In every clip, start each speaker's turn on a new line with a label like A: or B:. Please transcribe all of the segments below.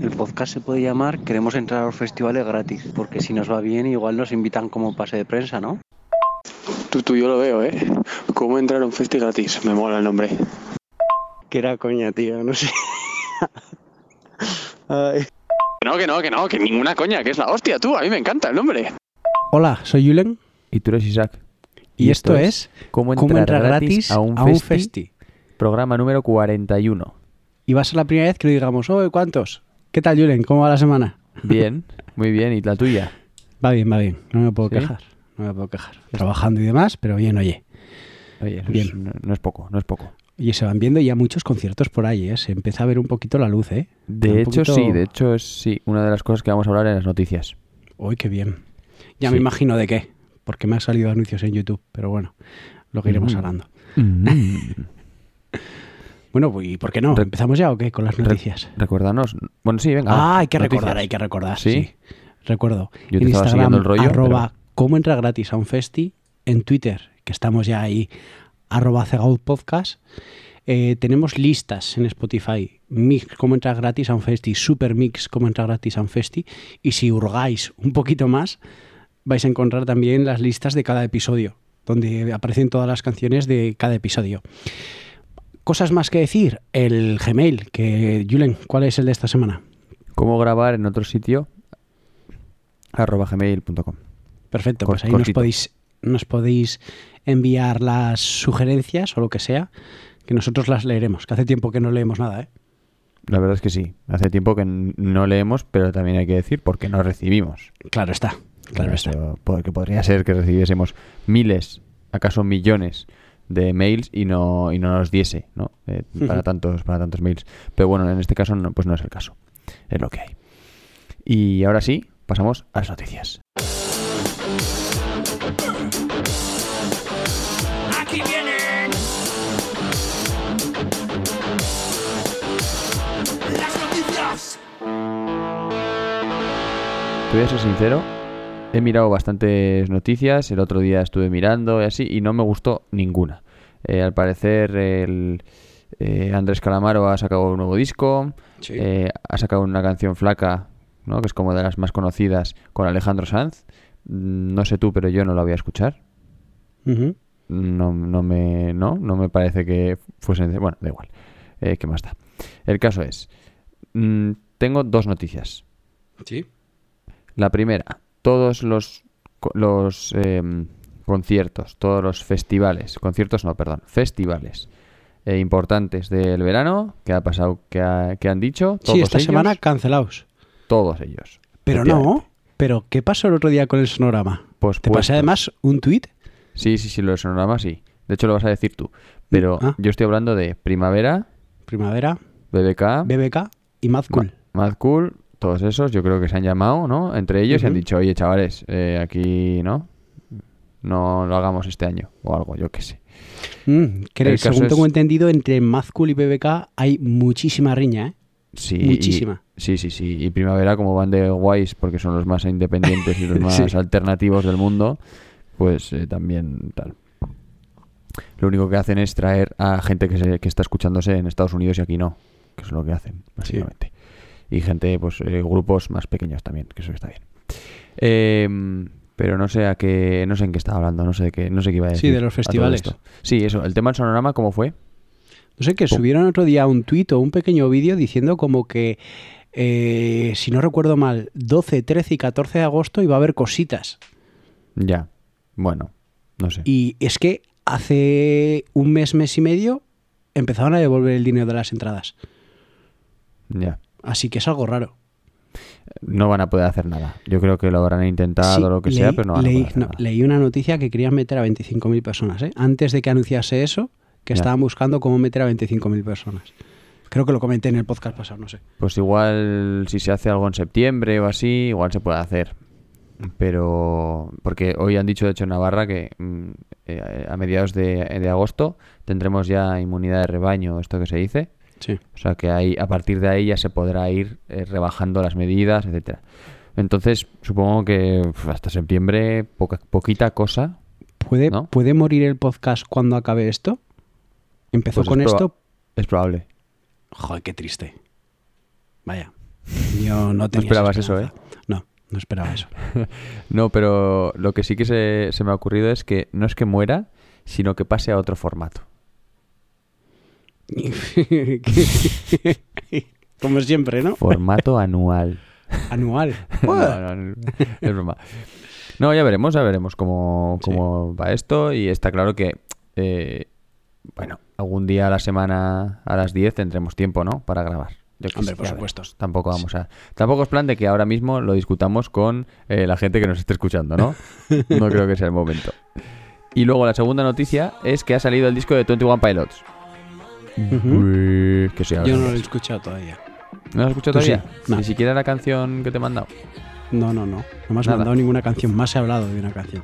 A: El podcast se puede llamar Queremos entrar a los festivales gratis, porque si nos va bien igual nos invitan como pase de prensa, ¿no?
B: Tú, tú, yo lo veo, ¿eh? ¿Cómo entrar a un festi gratis? Me mola el nombre.
A: Que era coña, tío, no sé. Ay.
B: No, que no, que no, que ninguna coña, que es la hostia, tú. A mí me encanta el nombre.
C: Hola, soy Julen
D: Y tú eres Isaac.
C: y, esto, es
D: ¿Cómo
C: Cómo
D: entrar, gratis, a un,
C: festi.
D: festi? Programa número 41.
C: Y va a ser la primera vez que lo digamos, oh, ¿cuántos? ¿Qué tal, Julen? ¿Cómo va la semana?
D: Bien, muy bien. ¿Y la tuya?
C: Va bien, va bien. No me puedo
D: ¿Sí?
C: quejar. No me puedo quejar. Trabajando y demás, pero bien, oye.
D: Oye,
C: Bien.
D: es- no, no es poco, no es poco.
C: Y se van viendo ya muchos conciertos por ahí, ¿eh? Se empieza a ver un poquito la luz, ¿eh?
D: De
C: Un
D: hecho,
C: poquito-
D: sí, de hecho es sí, una de las cosas que vamos a hablar en las noticias.
C: Uy, qué bien. Ya
D: Sí.
C: me imagino de qué, porque me han salido anuncios en YouTube, pero bueno, lo que iremos
D: Mm.
C: hablando.
D: Mm.
C: Bueno, ¿y por qué no?
D: Re-
C: ¿Empezamos ya o qué con las
D: Re-
C: noticias?
D: Recuérdanos. Bueno, sí, venga.
C: Ah, hay que
D: noticias.
C: recordar, hay que recordar.
D: ¿Sí?
C: Sí, recuerdo.
D: Yo te
C: en Instagram,
D: el rollo,
C: arroba cómo entra gratis a un festi. En Twitter, que estamos ya ahí, arroba Podcast. Eh, tenemos listas en Spotify. Mix, cómo entra gratis a un festi. Super Mix, cómo entra gratis a un festi. Y si hurgáis un poquito más, vais a encontrar también las listas de cada episodio, donde aparecen todas las canciones de cada episodio. Cosas más que decir. El Gmail, que Julen, ¿cuál es el de esta semana?
D: ¿Cómo grabar en otro sitio? arroba gmail.com.
C: Perfecto,
D: Cor-
C: pues ahí nos podéis, nos podéis enviar las sugerencias o lo que sea, que nosotros las leeremos, que hace tiempo que no leemos nada, ¿eh?
D: La verdad es que sí. Hace tiempo que no leemos, pero también hay que decir porque no recibimos.
C: Claro está, claro está.
D: Eso, Porque podría ser que recibiésemos miles, acaso millones de mails y no, y no nos diese, ¿no? Eh, para tantos, para tantos mails. Pero bueno, en este caso no, pues no es el caso. Es lo que hay. Y ahora sí, pasamos a las noticias.
E: Aquí vienen las noticias.
D: Te voy a ser sincero, he mirado bastantes noticias, el otro día estuve mirando y así, y no me gustó ninguna. Eh, al parecer, el, eh, Andrés Calamaro ha sacado un nuevo disco,
C: Sí.
D: eh, ha sacado una canción flaca, ¿no? que es como de las más conocidas, con Alejandro Sanz. Mm, No sé tú, pero yo no la voy a escuchar. No, no, me, no, no me parece que fuese... Bueno, da igual. ¿Qué más da? El caso es... mm, tengo dos noticias.
C: Sí.
D: La primera, todos los, los em, conciertos, todos los festivales, conciertos no, perdón, festivales eh, importantes del verano, que ha pasado, que, ha- que han dicho, todos
C: Sí, esta
D: ellos,
C: semana cancelados.
D: todos ellos.
C: Pero no, pero ¿qué pasó el otro día con el sonorama?
D: Pues
C: ¿Te pasé además un tuit?
D: Sí, sí, sí, lo del sonorama sí. De hecho lo vas a decir tú. Pero
C: Ah.
D: yo estoy hablando de Primavera,
C: Primavera,
D: BBK,
C: BBK y Mad Cool.
D: Mad Cool, todos esos, yo creo que se han llamado, ¿no? Entre ellos y han dicho, oye, chavales, eh, aquí, ¿no? No lo hagamos este año o algo, yo qué sé.
C: Mm,
D: caso
C: según tengo
D: es-
C: entendido, entre Mad Cool y BBK hay muchísima riña, ¿eh?
D: Sí,
C: Muchísima.
D: y- sí, sí, sí. Y Primavera, como van de guays, porque son los más independientes y los más
C: Sí.
D: alternativos del mundo, pues eh, también tal. Lo único que hacen es traer a gente que, se- que está escuchándose en Estados Unidos y aquí no, que es lo que hacen, básicamente. Y gente, pues eh, grupos más pequeños también, que eso está bien. Em, pero no sé a qué, no sé en qué estaba hablando, no sé de qué, no sé qué iba a
C: Sí,
D: decir.
C: de los festivales.
D: Sí, eso. El tema del sonorama, ¿cómo fue?
C: No sé, que
D: Pum.
C: subieron otro día un tuit o un pequeño vídeo diciendo como que, eh, si no recuerdo mal, 12, 13 y 14 de agosto iba a haber cositas.
D: Ya. Bueno, no sé.
C: Y es que hace un mes, mes y medio empezaron a devolver el dinero de las entradas.
D: Ya.
C: Así que es algo raro.
D: no van a poder hacer nada. Yo creo que lo habrán intentado
C: Sí,
D: o lo que
C: leí,
D: sea, pero no van
C: leí,
D: a poder hacer
C: no,
D: nada.
C: leí una noticia que querían meter a 25.000 personas. ¿eh? Antes de que anunciase eso, que
D: Ya.
C: estaban buscando cómo meter a 25.000 personas. Creo que lo comenté en el podcast pasado, no sé.
D: Pues igual si se hace algo en septiembre o así, igual se puede hacer. Pero porque hoy han dicho de hecho en Navarra que mm, eh, a mediados de, de agosto tendremos ya inmunidad de rebaño, esto que se dice.
C: Sí.
D: O sea que ahí, a partir de ahí ya se podrá ir eh, rebajando las medidas, etcétera. Entonces, supongo que hasta septiembre poca, poquita cosa.
C: ¿Puede,
D: ¿No?
C: ¿Puede morir el podcast cuando acabe esto? Empezó
D: Pues
C: con
D: es
C: esto.
D: Es probable.
C: Joder, qué triste. Vaya. Yo no tenía
D: esperabas
C: esa
D: eso, ¿eh?
C: No, no esperaba eso.
D: No, pero lo que sí que se, se me ha ocurrido es que no es que muera, sino que pase a otro formato.
C: Como siempre, ¿no?
D: Formato anual.
C: Anual.
D: no, es broma. No, ya veremos, ya veremos cómo, cómo va esto. Y está claro que, eh, bueno, algún día a la semana a las 10 tendremos tiempo, ¿no? Para grabar. Yo
C: Hombre, por supuesto.
D: Tampoco vamos a. Tampoco es plan de que ahora mismo lo discutamos con eh, la gente que nos esté escuchando, ¿no? No creo que sea el momento. Y luego la segunda noticia es que ha salido el disco de 21 Pilots. Que
C: Yo no lo he escuchado todavía.
D: ¿No lo has escuchado
C: ¿Tú sí?
D: todavía?
C: No.
D: Ni siquiera la canción que te he mandado.
C: No, no, no. No me has
D: Nada.
C: mandado ninguna canción. Más he hablado de una canción.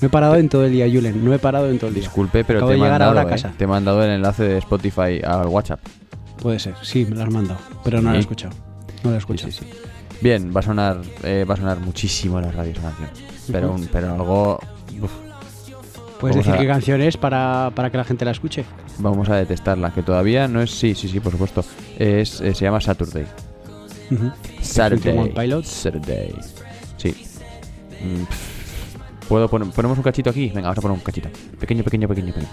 C: No he parado en todo el día, Julen. No he parado en todo el día.
D: Disculpe, pero
C: Acabo
D: te he, mandado,
C: ahora a
D: eh,
C: casa.
D: te he mandado el enlace de Spotify al WhatsApp.
C: Puede ser. Sí, me lo has mandado. Pero no lo he
D: Sí.
C: escuchado. No lo he escuchado.
D: Sí, sí, sí. Bien, va a sonar, eh, va a sonar muchísimo en la radio esa canción. Pero, un- pero algo. uf,
C: ¿Puedes
D: Vamos
C: decir
D: a-
C: qué canción es para, para que la gente la escuche?
D: vamos a detestarla, que todavía no es. Sí, sí, sí, por supuesto. Es, eh, se llama Saturday.
C: Ujú.
D: Saturday.
C: 21 Pilots.
D: Saturday. Sí. Mm, pff. ¿Puedo poner, ponemos un cachito aquí? Venga, vamos a poner un cachito. Pequeño, pequeño, pequeño, pequeño.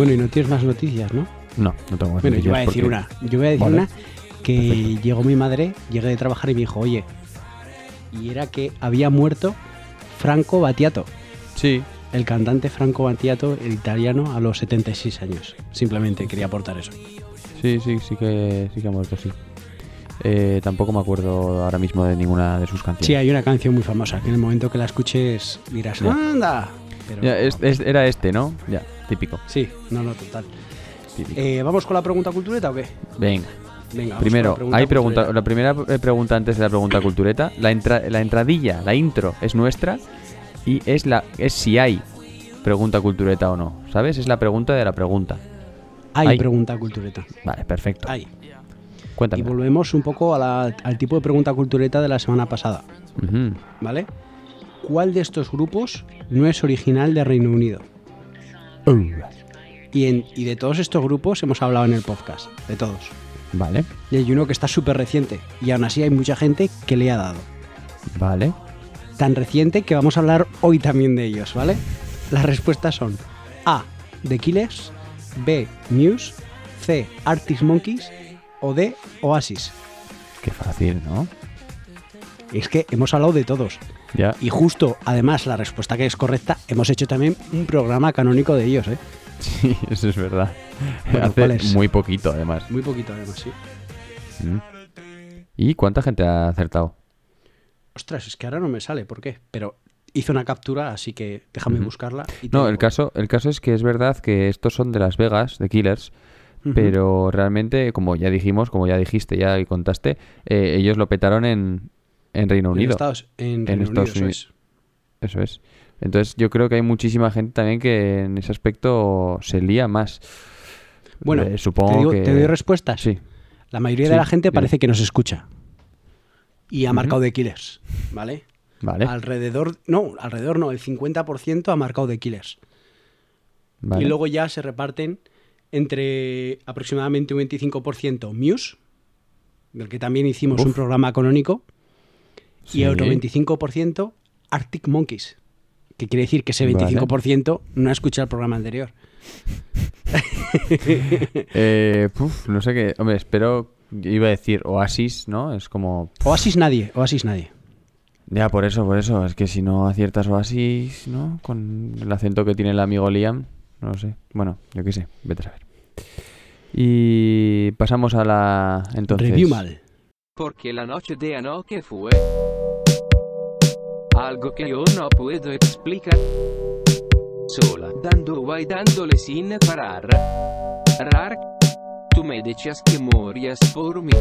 C: Bueno, y no tienes más noticias, ¿no?
D: No, no tengo más
C: Bueno, yo voy a
D: noticias
C: decir
D: porque-
C: una. Yo voy a decir
D: Vale.
C: una que llegó mi madre, llegué de trabajar y me dijo, oye, y era que había muerto Franco Battiato,
D: Sí,
C: el cantante Franco Battiato, el italiano, a los 76 años. Simplemente quería aportar eso.
D: sí, sí, sí que, sí que ha muerto, sí. Eh, tampoco me acuerdo ahora mismo de ninguna de sus canciones.
C: Sí, hay una canción muy famosa que en el momento que la escuches dirás. ¡anda! Pero-
D: Ya, es- es- era este, ¿no? Ya, típico.
C: Sí, no, no, total. Eh, ¿Vamos con la pregunta cultureta o qué?
D: Venga.
C: Venga,
D: Primero, hay pregunta,
C: cultureta.
D: la primera pregunta antes de la pregunta cultureta. La, entra- la entradilla, la intro es nuestra y es la es si hay pregunta cultureta o no. ¿Sabes? Es la pregunta de la pregunta.
C: Hay
D: hay.
C: pregunta cultureta.
D: Vale, perfecto.
C: Hay.
D: Cuéntame.
C: Y volvemos un poco a la- al tipo de pregunta cultureta de la semana pasada. ¿vale? ¿Cuál de estos grupos no es original de Reino Unido? Y, en- y de todos estos grupos hemos hablado en el podcast, de todos.
D: Vale,
C: Y hay uno que está súper reciente, y aún así hay mucha gente que le ha dado.
D: vale.
C: Tan reciente que vamos a hablar hoy también de ellos, ¿vale? Las respuestas son A. The Killers, B. Muse, C. Arctic Monkeys o D. Oasis.
D: Qué fácil, ¿no?
C: Es que hemos hablado de todos.
D: Ya.
C: Y justo, además, la respuesta que es correcta, hemos hecho también un programa canónico de ellos, ¿eh?
D: Sí, eso es verdad.
C: Bueno,
D: Hace muy poquito, además.
C: Muy poquito, además, sí.
D: Mm. ¿Y cuánta gente ha acertado?
C: Ostras, es que ahora no me sale, ¿por qué? Pero hice una captura, así que déjame buscarla. y
D: No, el caso, el caso es que es verdad que estos son de Las Vegas, de Killers, pero realmente, como ya dijimos, como ya dijiste, ya y contaste, eh, ellos lo petaron en, en Reino
C: En
D: Unido.
C: Estados, en
D: En Estados
C: Unido, eso
D: Unidos. Eso es. Entonces yo creo que hay muchísima gente también que en ese aspecto se lía más.
C: Bueno,
D: Eh, supongo
C: ¿Te, digo-
D: que...
C: te doy respuestas?
D: Sí.
C: La mayoría
D: Sí,
C: de la gente parece que nos escucha. Y ha marcado de Killers, ¿vale?
D: Vale.
C: Alrededor, no, alrededor no, el 50% ha marcado de Killers.
D: vale.
C: Y luego ya se reparten entre aproximadamente un 25% Muse, del que también hicimos un programa canónico,
D: Sí.
C: y otro 25% Arctic Monkeys, que quiere decir que ese
D: Vale.
C: 25% no ha escuchado el programa anterior.
D: Eh, puf, no sé qué. Hombre, espero. Iba a decir Oasis, ¿no? Es como.
C: Oasis nadie, Oasis nadie.
D: Ya, por eso, por eso. Es que si no aciertas Oasis, ¿no? Con el acento que tiene el amigo Liam, no lo sé. Bueno, yo qué sé, vete a saber. Y pasamos a la. Entonces.
C: Review mal.
F: Porque la noche de anoche fue algo que yo no puedo explicar. Sola, dando vai dándole sin parar. Rar, tú me decías que morías por mí.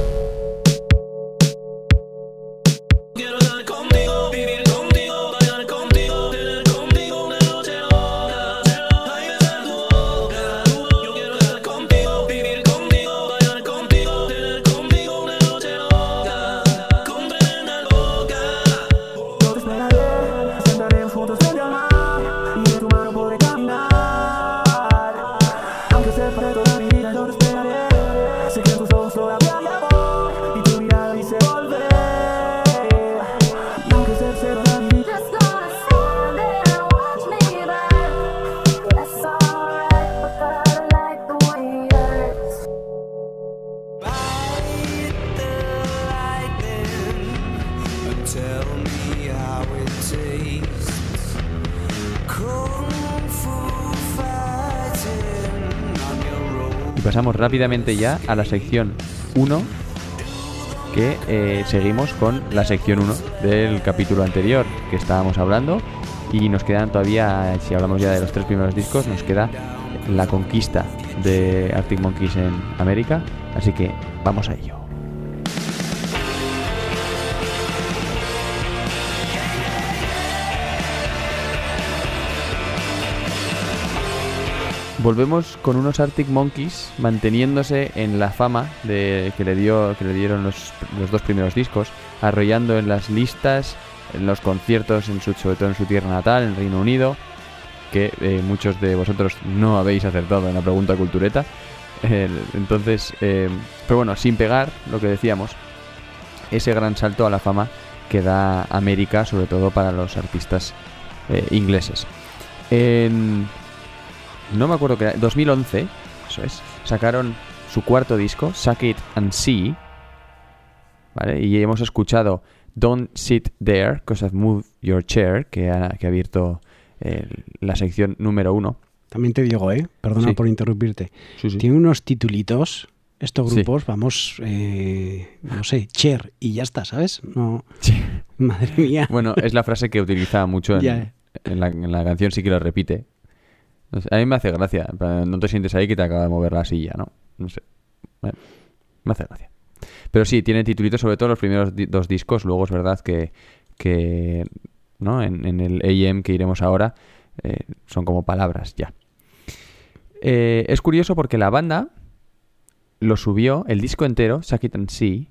D: Rápidamente ya a la sección 1, que eh, seguimos con la sección 1 del capítulo anterior que estábamos hablando. Y nos quedan todavía, si hablamos ya de los tres primeros discos, nos queda la conquista de Arctic Monkeys en América. Así que vamos a ello. Volvemos con unos Arctic Monkeys manteniéndose en la fama de, que, le dio, que le dieron los, los dos primeros discos, arrollando en las listas, en los conciertos, en su, sobre todo en su tierra natal, en Reino Unido, que eh, muchos de vosotros no habéis acertado en la pregunta cultureta. Entonces, eh, pero bueno, sin pegar lo que decíamos, ese gran salto a la fama que da América, sobre todo para los artistas eh, ingleses. No me acuerdo que era, 2011, eso es, sacaron su cuarto disco, Suck It and See, ¿vale? Y hemos escuchado Don't Sit There, Cause I've Moved Your Chair, que ha, que ha abierto eh, la sección número uno.
C: También te digo, ¿eh? Perdona
D: Sí.
C: por interrumpirte.
D: Sí, sí.
C: Tiene unos titulitos, estos grupos, vamos, eh, no sé, Cher, y ya está, ¿sabes? No, madre mía.
D: Bueno, es la frase que utiliza mucho en,
C: Ya.
D: en la, en la canción, sí que lo repite. A mí me hace gracia. No te sientes ahí que te acaba de mover la silla, ¿no? No sé. Bueno, me hace gracia. Pero sí, tiene titulitos, sobre todo los primeros dos discos. Luego es verdad que, que ¿no? en, el AM que iremos ahora eh, son como palabras ya. Eh, es curioso porque la banda lo subió, el disco entero, Suck and See,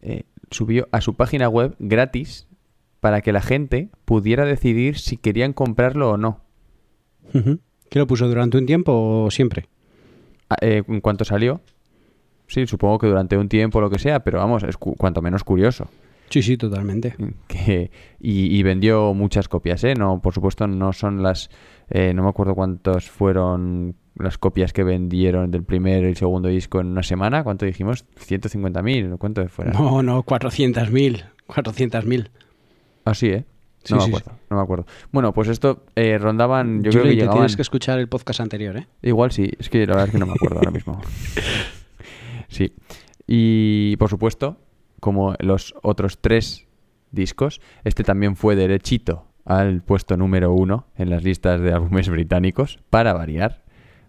D: eh, subió a su página web gratis para que la gente pudiera decidir si querían comprarlo o no.
C: ¿Qué lo puso durante un tiempo o siempre?
D: Ah, eh, en cuanto salió, sí, supongo que durante un tiempo o lo que sea, pero vamos, es cu- cuanto menos curioso.
C: Sí, sí, totalmente.
D: Que, y, y vendió muchas copias, ¿eh? No, por supuesto, no son las. eh, no me acuerdo cuántos fueron las copias que vendieron del primer y segundo disco en una semana. ¿Cuánto dijimos? 150.000, ¿cuánto fuera?
C: No, no, 400.000. 400.000.
D: Así, ¿eh?
C: Sí,
D: No
C: sí,
D: me acuerdo, no me acuerdo. Bueno, pues esto eh, rondaban, yo creo que
C: te
D: llegaban...
C: tienes que escuchar el podcast anterior, ¿eh?
D: Igual sí, es que la verdad es que no me acuerdo ahora mismo. Sí. Y por supuesto, como los otros tres discos, este también fue derechito al puesto número uno en las listas de álbumes británicos, para variar.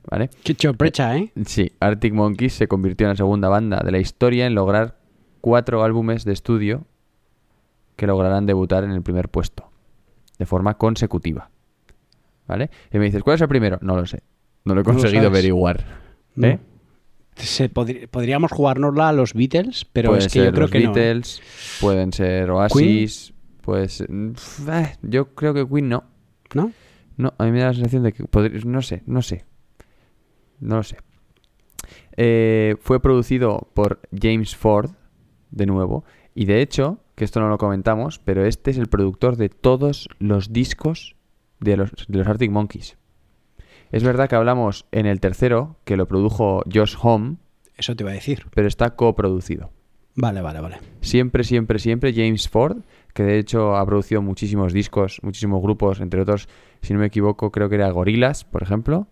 D: ¿Vale?
C: Qué sorpresa, ¿eh?
D: Sí, Arctic Monkeys se convirtió en la segunda banda de la historia en lograr cuatro álbumes de estudio que lograrán debutar en el primer puesto, de forma consecutiva. ¿Vale? Y me dices, ¿cuál es el primero? No lo sé. No lo he
C: No
D: conseguido averiguar.
C: No.
D: ¿Eh?
C: Se podríamos jugárnosla a los Beatles, pero
D: pueden
C: es que
D: ser
C: yo creo
D: los
C: que no. ¿eh?
D: Beatles, pueden ser Oasis, pues mm, eh, yo creo que Queen no.
C: ¿No?
D: No, a mí me da la sensación de que no sé, no sé. No lo sé. Eh, fue producido por James Ford, de nuevo, y de hecho, que esto no lo comentamos, pero este es el productor de todos los discos de los, de los Arctic Monkeys. Es verdad que hablamos en el tercero, que lo produjo Josh Home,
C: Eso te iba a decir.
D: pero está coproducido.
C: Vale, vale, vale.
D: Siempre, siempre, siempre James Ford, que de hecho ha producido muchísimos discos, muchísimos grupos, entre otros, si no me equivoco, creo que era Gorillaz, por ejemplo.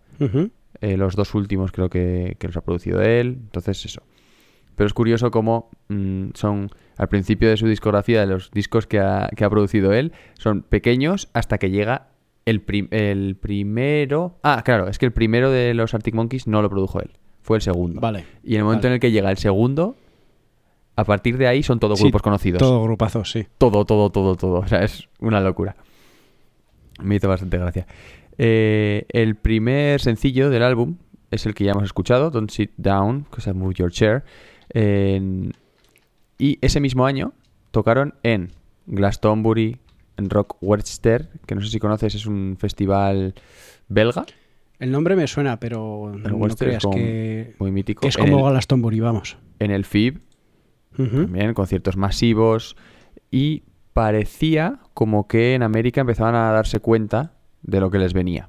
D: Eh, los dos últimos creo que, que los ha producido él. Entonces, eso. Pero es curioso cómo mm, son, al principio de su discografía, de los discos que ha, que ha producido él, son pequeños hasta que llega el, prim- el primero... Ah, claro, es que el primero de los Arctic Monkeys no lo produjo él. Fue el segundo.
C: Vale.
D: Y en el momento
C: Vale.
D: en el que llega el segundo, a partir de ahí son todos
C: Sí,
D: grupos conocidos.
C: Todo grupazo, sí.
D: Todo, todo, todo, todo. O sea, es una locura. Me hizo bastante gracia. Eh, el primer sencillo del álbum es el que ya hemos escuchado, Don't Sit Down, because I Move Your Chair. En- y ese mismo año tocaron en Glastonbury, en Rock Western, que no sé si conoces, es un festival belga,
C: El nombre me suena, pero
D: El
C: no creas que,
D: muy mítico.
C: que es como
D: el-
C: Glastonbury, vamos.
D: en el FIB, también conciertos masivos y parecía como que en América empezaban a darse cuenta de lo que les venía.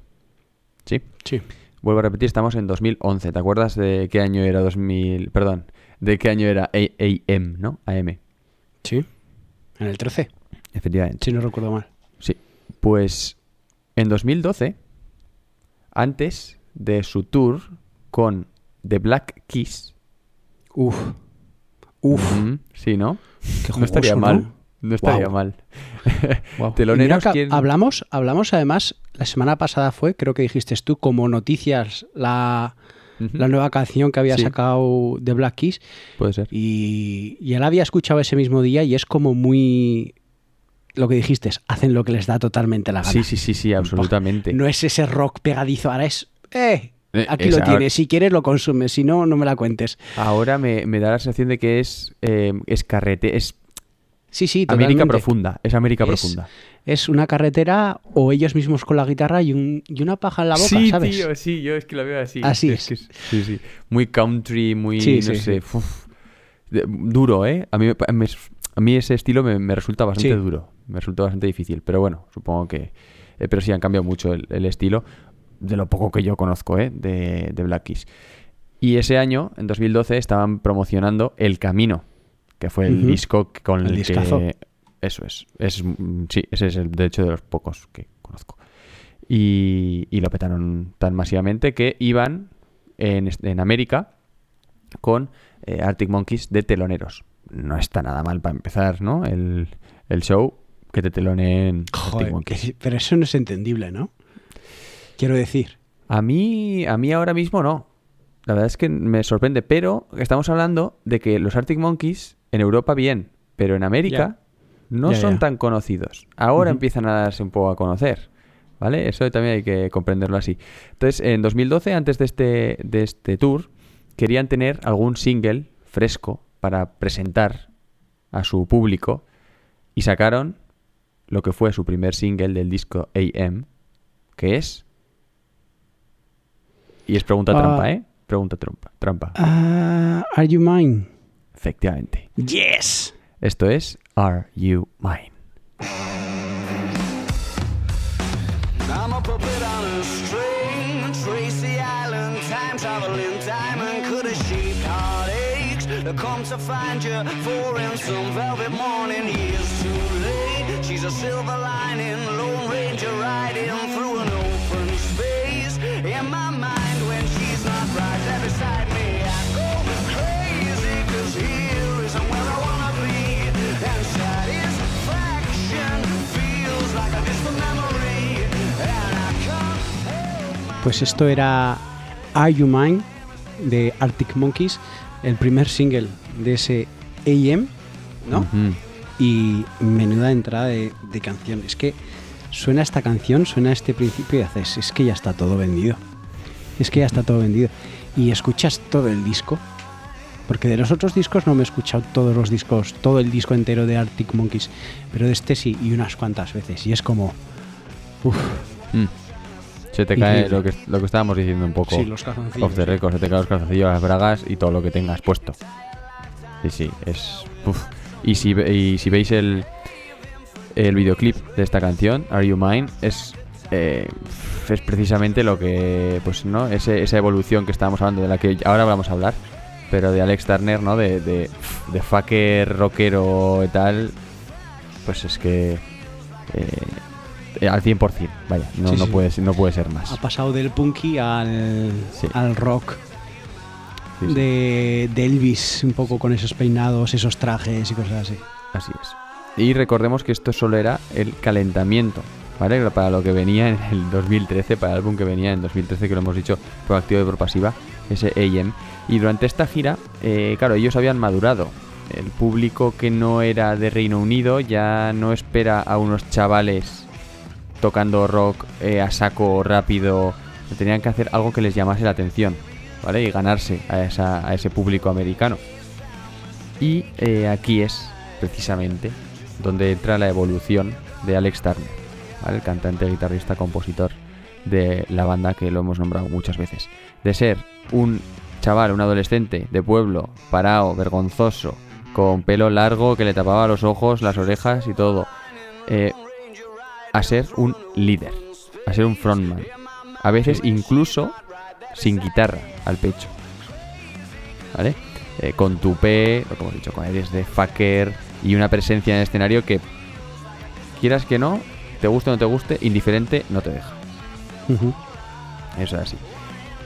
D: ¿Sí?
C: Sí.
D: Vuelvo a repetir, estamos en 2011. ¿Te acuerdas de qué año era 2000? Perdón, de qué año era AM, ¿no? AM,
C: Sí. En el 13,
D: efectivamente.
C: si no recuerdo mal.
D: Sí. Pues en 2012, antes de su tour con The Black Keys.
C: Uf. Uf.
D: Sí, ¿no?
C: Qué
D: no estaría mal.
C: ¿no?
D: No estaría
C: Guau.
D: mal.
C: Guau.
D: Teloneros, ¿quién-
C: hablamos, hablamos además, la semana pasada fue, creo que dijiste tú, como noticias, la, La nueva canción que había
D: Sí.
C: sacado de Black Keys.
D: Puede ser.
C: Y, y él había escuchado ese mismo día y es como muy... Lo que dijiste, hacen lo que les da totalmente la gana.
D: Sí, sí, sí, sí, absolutamente.
C: No es ese rock pegadizo, ahora es... ¡Eh!
D: Eh,
C: Aquí
D: es
C: lo
D: ahora-
C: tienes, si quieres lo consumes, si no, no me la cuentes.
D: Ahora me, me da la sensación de que es, eh, es carrete, es
C: Sí, sí,
D: América
C: totalmente.
D: profunda, es América
C: Es-
D: profunda.
C: Es una carretera o ellos mismos con la guitarra y, un, y una paja en la boca,
D: sí,
C: ¿sabes?
D: tío, sí, yo es que lo veo así.
C: Así es.
D: que sí, sí. Muy country, muy,
C: Sí,
D: no
C: sí,
D: sé, uf. Duro, ¿eh? A mí, me pa- me- a mí ese estilo me, me resulta bastante duro, me resulta bastante difícil, pero bueno, supongo que... eh, pero sí, han cambiado mucho el, el estilo, de lo poco que yo conozco, ¿eh? De, de Black Keys. Y ese año, en 2012, estaban promocionando El Camino, que fue el disco con
C: El
D: el,
C: discazo.
D: que... Eso es. es. Sí, ese es el, de hecho de los pocos que conozco. Y, y lo petaron tan masivamente que iban en, en América con eh, Arctic Monkeys de teloneros. No está nada mal para empezar, ¿no? El, el show que te teloneen Arctic Monkeys.
C: que- pero eso no es entendible, ¿no? Quiero decir.
D: A mí, a mí ahora mismo no. La verdad es que me sorprende, pero estamos hablando de que los Arctic Monkeys en Europa bien, pero en América no son tan conocidos. Ahora empiezan a darse un poco a conocer, ¿vale? Eso también hay que comprenderlo así. Entonces, en 2012, antes de este, de este tour, querían tener algún single fresco para presentar a su público y sacaron lo que fue su primer single del disco AM, que es... Y es pregunta
C: Ah.
D: trampa, ¿eh? Pregunta trampa. trampa.
C: Ah, ¿Are you mine?
D: Efectivamente.
C: Yes.
D: Esto es Are You Mine?
E: I'm a puppet on a string, Tracy Island, time traveling diamond, could have shaped heartaches. Come to find you for in some velvet morning, years too late. She's a silver lining, Lone Ranger riding through
C: Pues esto era Are You Mine de Arctic Monkeys, el primer single de ese AM, ¿no? Y menuda entrada de, de canción. Es que suena esta canción, suena este principio y haces, es que ya está todo vendido. Es que ya está todo vendido. Y escuchas todo el disco. Porque de los otros discos no me he escuchado todos los discos, todo el disco entero de Arctic Monkeys. Pero de este sí, y unas cuantas veces. Y es como. Uf,
D: Mm. Se te cae lo que, lo que estábamos diciendo un poco
C: sí, los calzoncillos.
D: off the record, se te caen los calzoncillos, las bragas y todo lo que tengas puesto. Sí, sí, es... uf. Y, si, y si veis el, el videoclip de esta canción, Are You Mine, es, eh, es precisamente lo que, pues, ¿no? Ese- esa evolución que estábamos hablando, de la que ahora vamos a hablar, pero de Alex Turner, ¿no? De, de, de fucker, rockero y tal, pues es que... eh, al 100%, vaya, no,
C: Sí,
D: no,
C: sí.
D: Puede, ser- no puede ser más.
C: Ha pasado del punky al,
D: Sí.
C: al rock. De, de Elvis, un poco con esos peinados, esos trajes y cosas así.
D: Así es. Y recordemos que esto solo era el calentamiento, ¿vale? Para lo que venía en el 2013, para el álbum que venía en 2013, que lo hemos dicho, por activa y por pasiva, ese AM. Y durante esta gira, eh, claro, ellos habían madurado. El público que no era de Reino Unido ya no espera a unos chavales tocando rock eh, a saco rápido. Tenían que hacer algo que les llamase la atención, ¿vale? Y ganarse a, esa- a ese público americano. Y eh, aquí es precisamente donde entra la evolución de Alex Turner, ¿vale? el cantante, guitarrista, compositor de la banda que lo hemos nombrado muchas veces. De ser un chaval, un adolescente de pueblo, parado, vergonzoso, con pelo largo que le tapaba los ojos, las orejas y todo, eh, a ser un líder, a ser un frontman. A veces incluso sin guitarra al pecho. ¿Vale? Eh, con tupé, lo que hemos dicho, con eres de fucker y una presencia en el escenario que, quieras que no, te guste o no te guste, indiferente no te deja. Eso es así.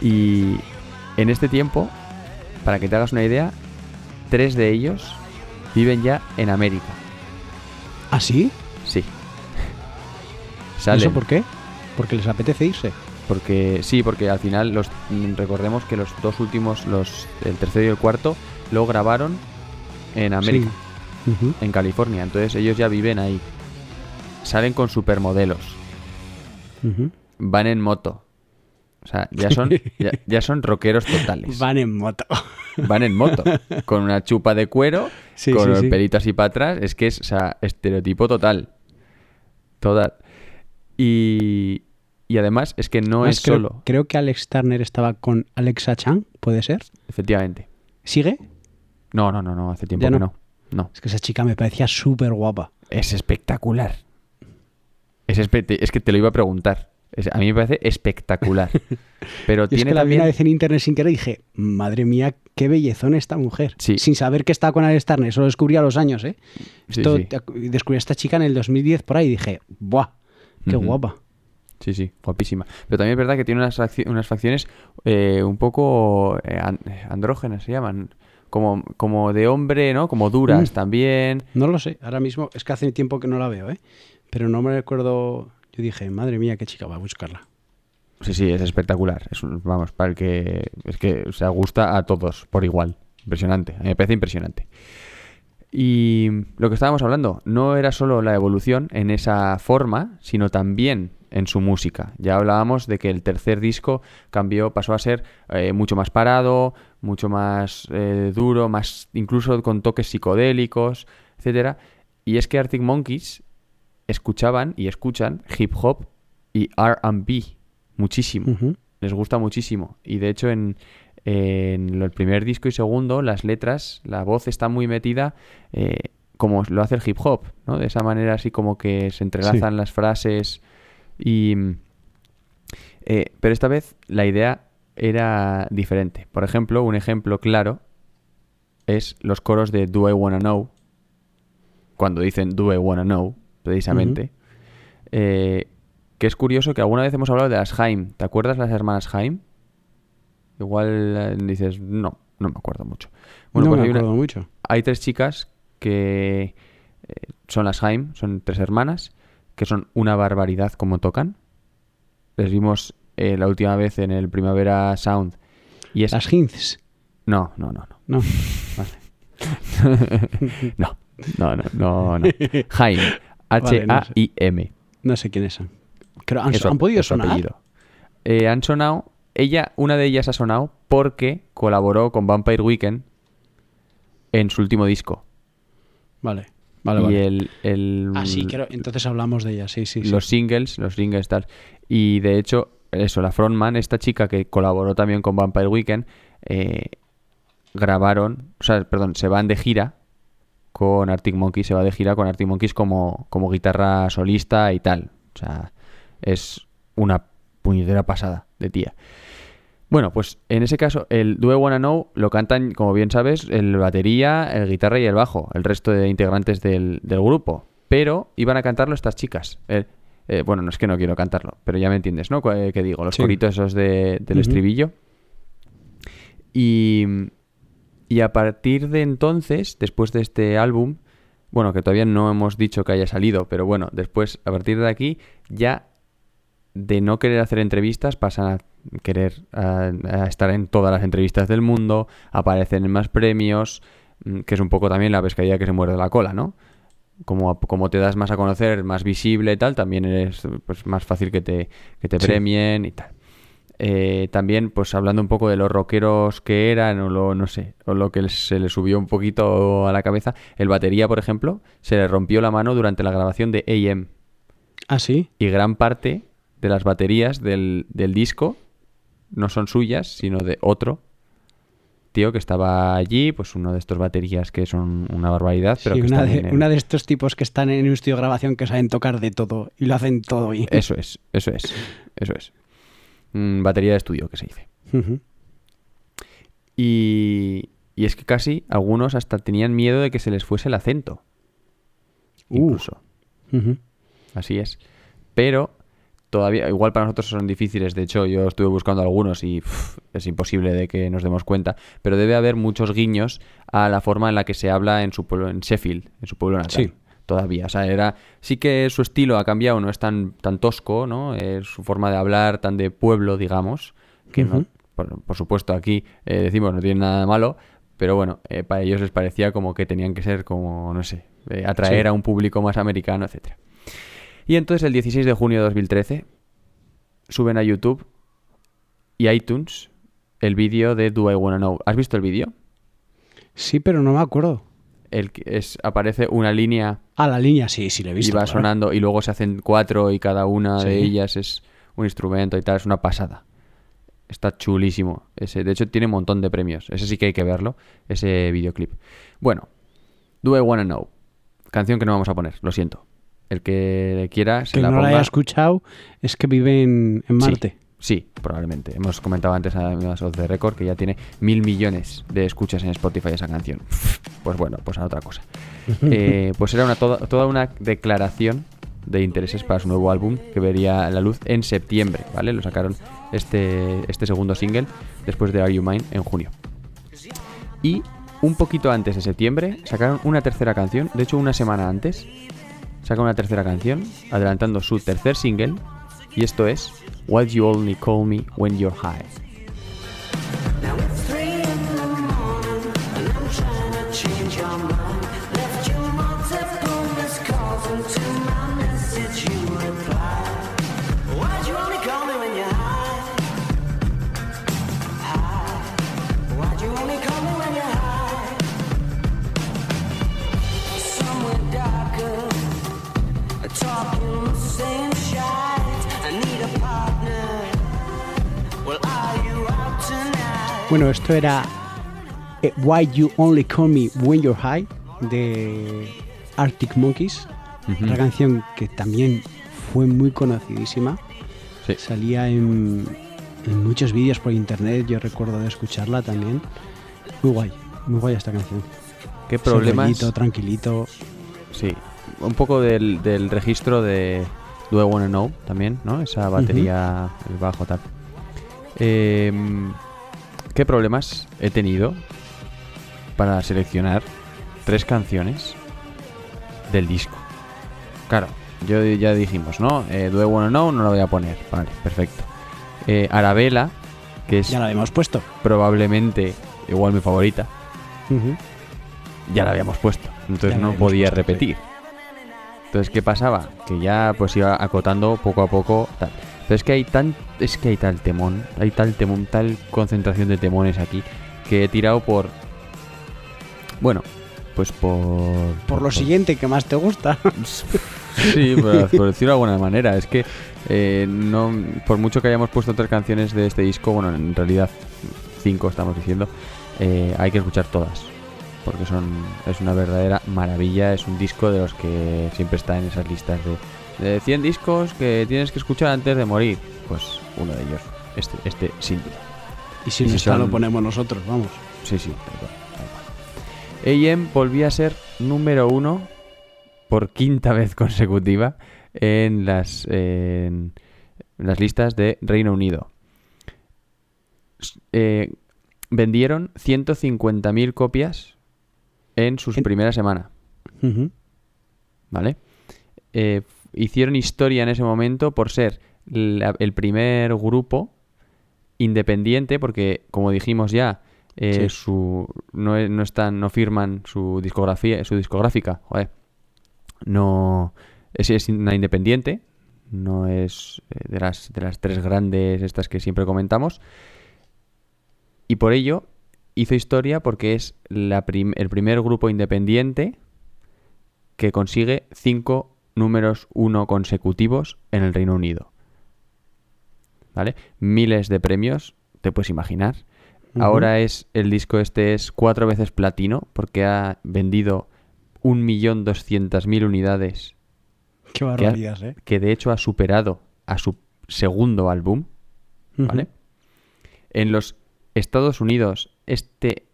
D: Y, En este tiempo, para que te hagas una idea, tres de ellos viven ya en América.
C: ¿Ah, sí?
D: Sí.
C: ¿Eso
D: Salen.
C: por qué? Porque les apetece irse.
D: Porque sí, porque al final los recordemos que los dos últimos, los el tercero y el cuarto, lo grabaron en América,
C: Sí.
D: En California. Entonces ellos ya viven ahí. Salen con supermodelos, van en moto. O sea, ya son ya, ya son rockeros totales.
C: Van en moto.
D: Van en moto, con una chupa de cuero,
C: Sí,
D: con
C: sí,
D: el pelito así para atrás. Es que es, o sea, estereotipo total. Total. Y, y además es que no
C: Además,
D: es
C: creo,
D: solo,
C: Creo que Alex Turner estaba con Alexa Chang, ¿puede ser?
D: efectivamente.
C: ¿Sigue?
D: No, no, no, no, hace tiempo
C: Ya
D: que
C: no.
D: no. No.
C: Es que esa chica me parecía súper guapa.
D: Es espectacular. Es, espe- es que te lo iba a preguntar. Es- a mí me parece espectacular. Pero
C: Yo es
D: tiene
C: que la vi
D: también...
C: una vez en internet sin querer y dije, madre mía, qué bellezón esta mujer.
D: Sí.
C: Sin saber que estaba con Alex Turner, eso lo descubrí a los años, ¿eh? Esto,
D: sí.
C: descubrí a esta chica en el 2010 por ahí y dije, ¡buah! ¡Qué guapa!
D: Sí, sí, guapísima. Pero también es verdad que tiene unas, unas facciones eh, un poco eh, an- andrógenas, se llaman. Como, como de hombre, ¿no? Como duras
C: Mm.
D: también.
C: No lo sé, ahora mismo es que hace tiempo que no la veo, ¿eh? Pero no me recuerdo. Yo dije, madre mía, qué chica, va a buscarla.
D: Sí, sí, es espectacular. Es un- vamos, para el que... Es que o sea, gusta a todos por igual. Impresionante. A mí me parece impresionante. Y lo que estábamos hablando, no era solo la evolución en esa forma, sino también en su música. Ya hablábamos de que el tercer disco cambió, pasó a ser eh, mucho más parado, mucho más eh, duro, más incluso con toques psicodélicos, etcétera. Y es que Arctic Monkeys escuchaban y escuchan hip hop y R&B muchísimo les gusta muchísimo. Y de hecho, en, en el primer disco y segundo, las letras, la voz está muy metida eh, como lo hace el hip hop, ¿no? De esa manera así como que se entrelazan las frases y... eh, pero esta vez la idea era diferente. Por ejemplo, un ejemplo claro es los coros de Do I Wanna Know. Cuando dicen Do I Wanna Know, precisamente. Eh, que es curioso que alguna vez hemos hablado de las Haim. ¿Te acuerdas las hermanas Haim? Igual eh, dices, no, no me acuerdo mucho. Bueno,
C: no
D: pues
C: me
D: hay, una-
C: acuerdo mucho.
D: hay tres chicas que eh, son las Haim, son tres hermanas, que son una barbaridad como tocan. Les vimos eh, la última vez en el Primavera Sound. Y es...
C: Las Hints.
D: No, no, no, no.
C: No.
D: No, no, no, no, no. Haim.
C: Vale, no sé. No sé quiénes son. Creo, ¿han,
D: Eso,
C: han podido sonar?
D: Eh, han sonado. Ella, una de ellas ha sonado porque colaboró con Vampire Weekend en su último disco.
C: Vale, vale,
D: y
C: vale.
D: el, el-
C: Ah, sí, creo, entonces hablamos de ella, sí, sí. sí.
D: los singles, los singles tal. Y de hecho, eso, la frontman, esta chica que colaboró también con Vampire Weekend, eh, grabaron, o sea, perdón, se van de gira con Arctic Monkeys, se va de gira con Arctic Monkeys como, como guitarra solista y tal. O sea, es una puñetera pasada de tía. Bueno, pues en ese caso, el Do I Wanna Know lo cantan, como bien sabes, el batería, el guitarra y el bajo, el resto de integrantes del, del grupo. Pero iban a cantarlo estas chicas. Eh, eh, bueno, no es que no quiero cantarlo, pero ya me entiendes, ¿no? Eh, Que digo, los
C: Sí.
D: coritos esos de- del estribillo. Y, y a partir de entonces, después de este álbum, bueno, que todavía no hemos dicho que haya salido, pero bueno, después, a partir de aquí, ya de no querer hacer entrevistas pasan a querer a, a estar en todas las entrevistas del mundo, aparecen en más premios, mm, que es un poco también la pescadilla que se muerde la cola, ¿no? Como, como te das más a conocer, más visible y tal, también es pues, más fácil que te, que te
C: Sí.
D: premien y tal. Eh, también, pues hablando un poco de los rockeros que eran, o lo, no sé, o lo que se le subió un poquito a la cabeza, el batería, por ejemplo, se le rompió la mano durante la grabación de AM
C: Ah, sí.
D: y gran parte de las baterías del, del disco no son suyas, sino de otro tío que estaba allí, pues uno de estos baterías que son una barbaridad, pero
C: Sí,
D: que
C: una, de,
D: en el-
C: una de estos tipos que están en un estudio de grabación que saben tocar de todo y lo hacen todo bien.
D: Eso es, eso es, eso es. Mm, batería de estudio, que se dice. Y, y es que casi algunos hasta tenían miedo de que se les fuese el acento.
C: Uh.
D: Incluso. Así es. Pero todavía, igual para nosotros son difíciles, de hecho yo estuve buscando algunos y es imposible de que nos demos cuenta, pero debe haber muchos guiños a la forma en la que se habla en su pueblo, en Sheffield, en su pueblo natal.
C: Sí.
D: Todavía, o sea, era, sí que su estilo ha cambiado, no es tan, tan tosco, ¿no? Es su forma de hablar tan de pueblo, digamos, que no, por, por supuesto aquí eh, decimos no tiene nada de malo, pero bueno, eh, para ellos les parecía como que tenían que ser como, no sé, eh, atraer
C: Sí.
D: a un público más americano, etcétera. Y entonces el 16 de junio de 2013 suben a YouTube y iTunes el vídeo de Do I Wanna Know. ¿Has visto el vídeo?
C: Sí, pero no me acuerdo.
D: El que es, aparece una línea
C: Ah, la línea, sí, sí, le he
D: y
C: visto.
D: va
C: claro.
D: sonando y luego se hacen cuatro y cada una de ellas es un instrumento y tal, es una pasada. Está chulísimo. Ese, de hecho, tiene un montón de premios. Ese sí que hay que verlo, ese videoclip. Bueno, Do I Wanna Know. Canción que no vamos a poner, lo siento. El que quiera se
C: Que
D: la
C: no la
D: ponga.
C: haya escuchado es que vive en, Marte.
D: Sí, probablemente. Hemos comentado antes a of the Record que ya tiene mil millones de escuchas en Spotify esa canción. Pues bueno, pues a otra cosa. Eh, pues era una, toda, toda una declaración de intereses para su nuevo álbum que vería la luz en septiembre, ¿vale? Lo sacaron este, este segundo single después de Are You Mine en junio. Y un poquito antes de septiembre sacaron una tercera canción, de hecho una semana antes, saca una tercera canción, adelantando su tercer single, y esto es Why You Only Call Me When You're High.
C: Bueno, esto era eh, Why You Only Call Me When You're High de Arctic Monkeys.
D: Ujú.
C: Una canción que también fue muy conocidísima.
D: Sí.
C: Salía en, en muchos vídeos por internet. Yo recuerdo de escucharla también. Muy guay, muy guay esta canción.
D: ¿Qué problemas?
C: rollito tranquilito.
D: Sí, un poco del, del registro de Do I Wanna Know también, ¿no? Esa batería, el bajo, tal. Em, ¿Qué problemas he tenido para seleccionar tres canciones del disco? Claro, yo ya dijimos, ¿no? Eh, Do I Wanna Know no la voy a poner. Vale, perfecto. Eh, Arabella, que es
C: Ya la habíamos puesto.
D: probablemente igual mi favorita,
C: Ujú.
D: ya la habíamos puesto. Entonces no podía
C: puesto, sí.
D: repetir. Entonces, ¿qué pasaba? Que ya pues iba acotando poco a poco tal. Pero es que hay tan es que hay tal temón, hay tal temón, tal concentración de temones aquí que he tirado por bueno, pues por
C: Por lo siguiente que más te gusta.
D: Sí, por, por decirlo de alguna manera. Es que eh, no, por mucho que hayamos puesto tres canciones de este disco, bueno, en realidad cinco estamos diciendo, eh, hay que escuchar todas. Porque son es una verdadera maravilla. Es un disco de los que siempre está en esas listas de, de 100 discos que tienes que escuchar antes de morir. Pues uno de ellos, este, este sin duda.
C: y si no está, lo ponemos nosotros, vamos.
D: Sí, sí. AM volvía a ser número uno por quinta vez consecutiva en las, en las listas de Reino Unido. Eh, vendieron 150.000 copias en su
C: En-
D: primera semana. ¿vale? Eh, hicieron historia en ese momento por ser la- el primer grupo independiente, porque como dijimos ya, eh,
C: Sí.
D: su, no, no están, no firman su discografía, su discográfica, joder, no es, es una independiente, no es eh, de las de las tres grandes estas que siempre comentamos, y por ello hizo historia porque es la prim- el primer grupo independiente que consigue cinco números uno consecutivos en el Reino Unido. ¿Vale? Miles de premios, te puedes imaginar. Ahora es el disco este es cuatro veces platino porque ha vendido 1.200.000 unidades
C: Qué barbaridad, ¿eh?
D: que de hecho ha superado a su segundo álbum, ¿vale? En los Estados Unidos este,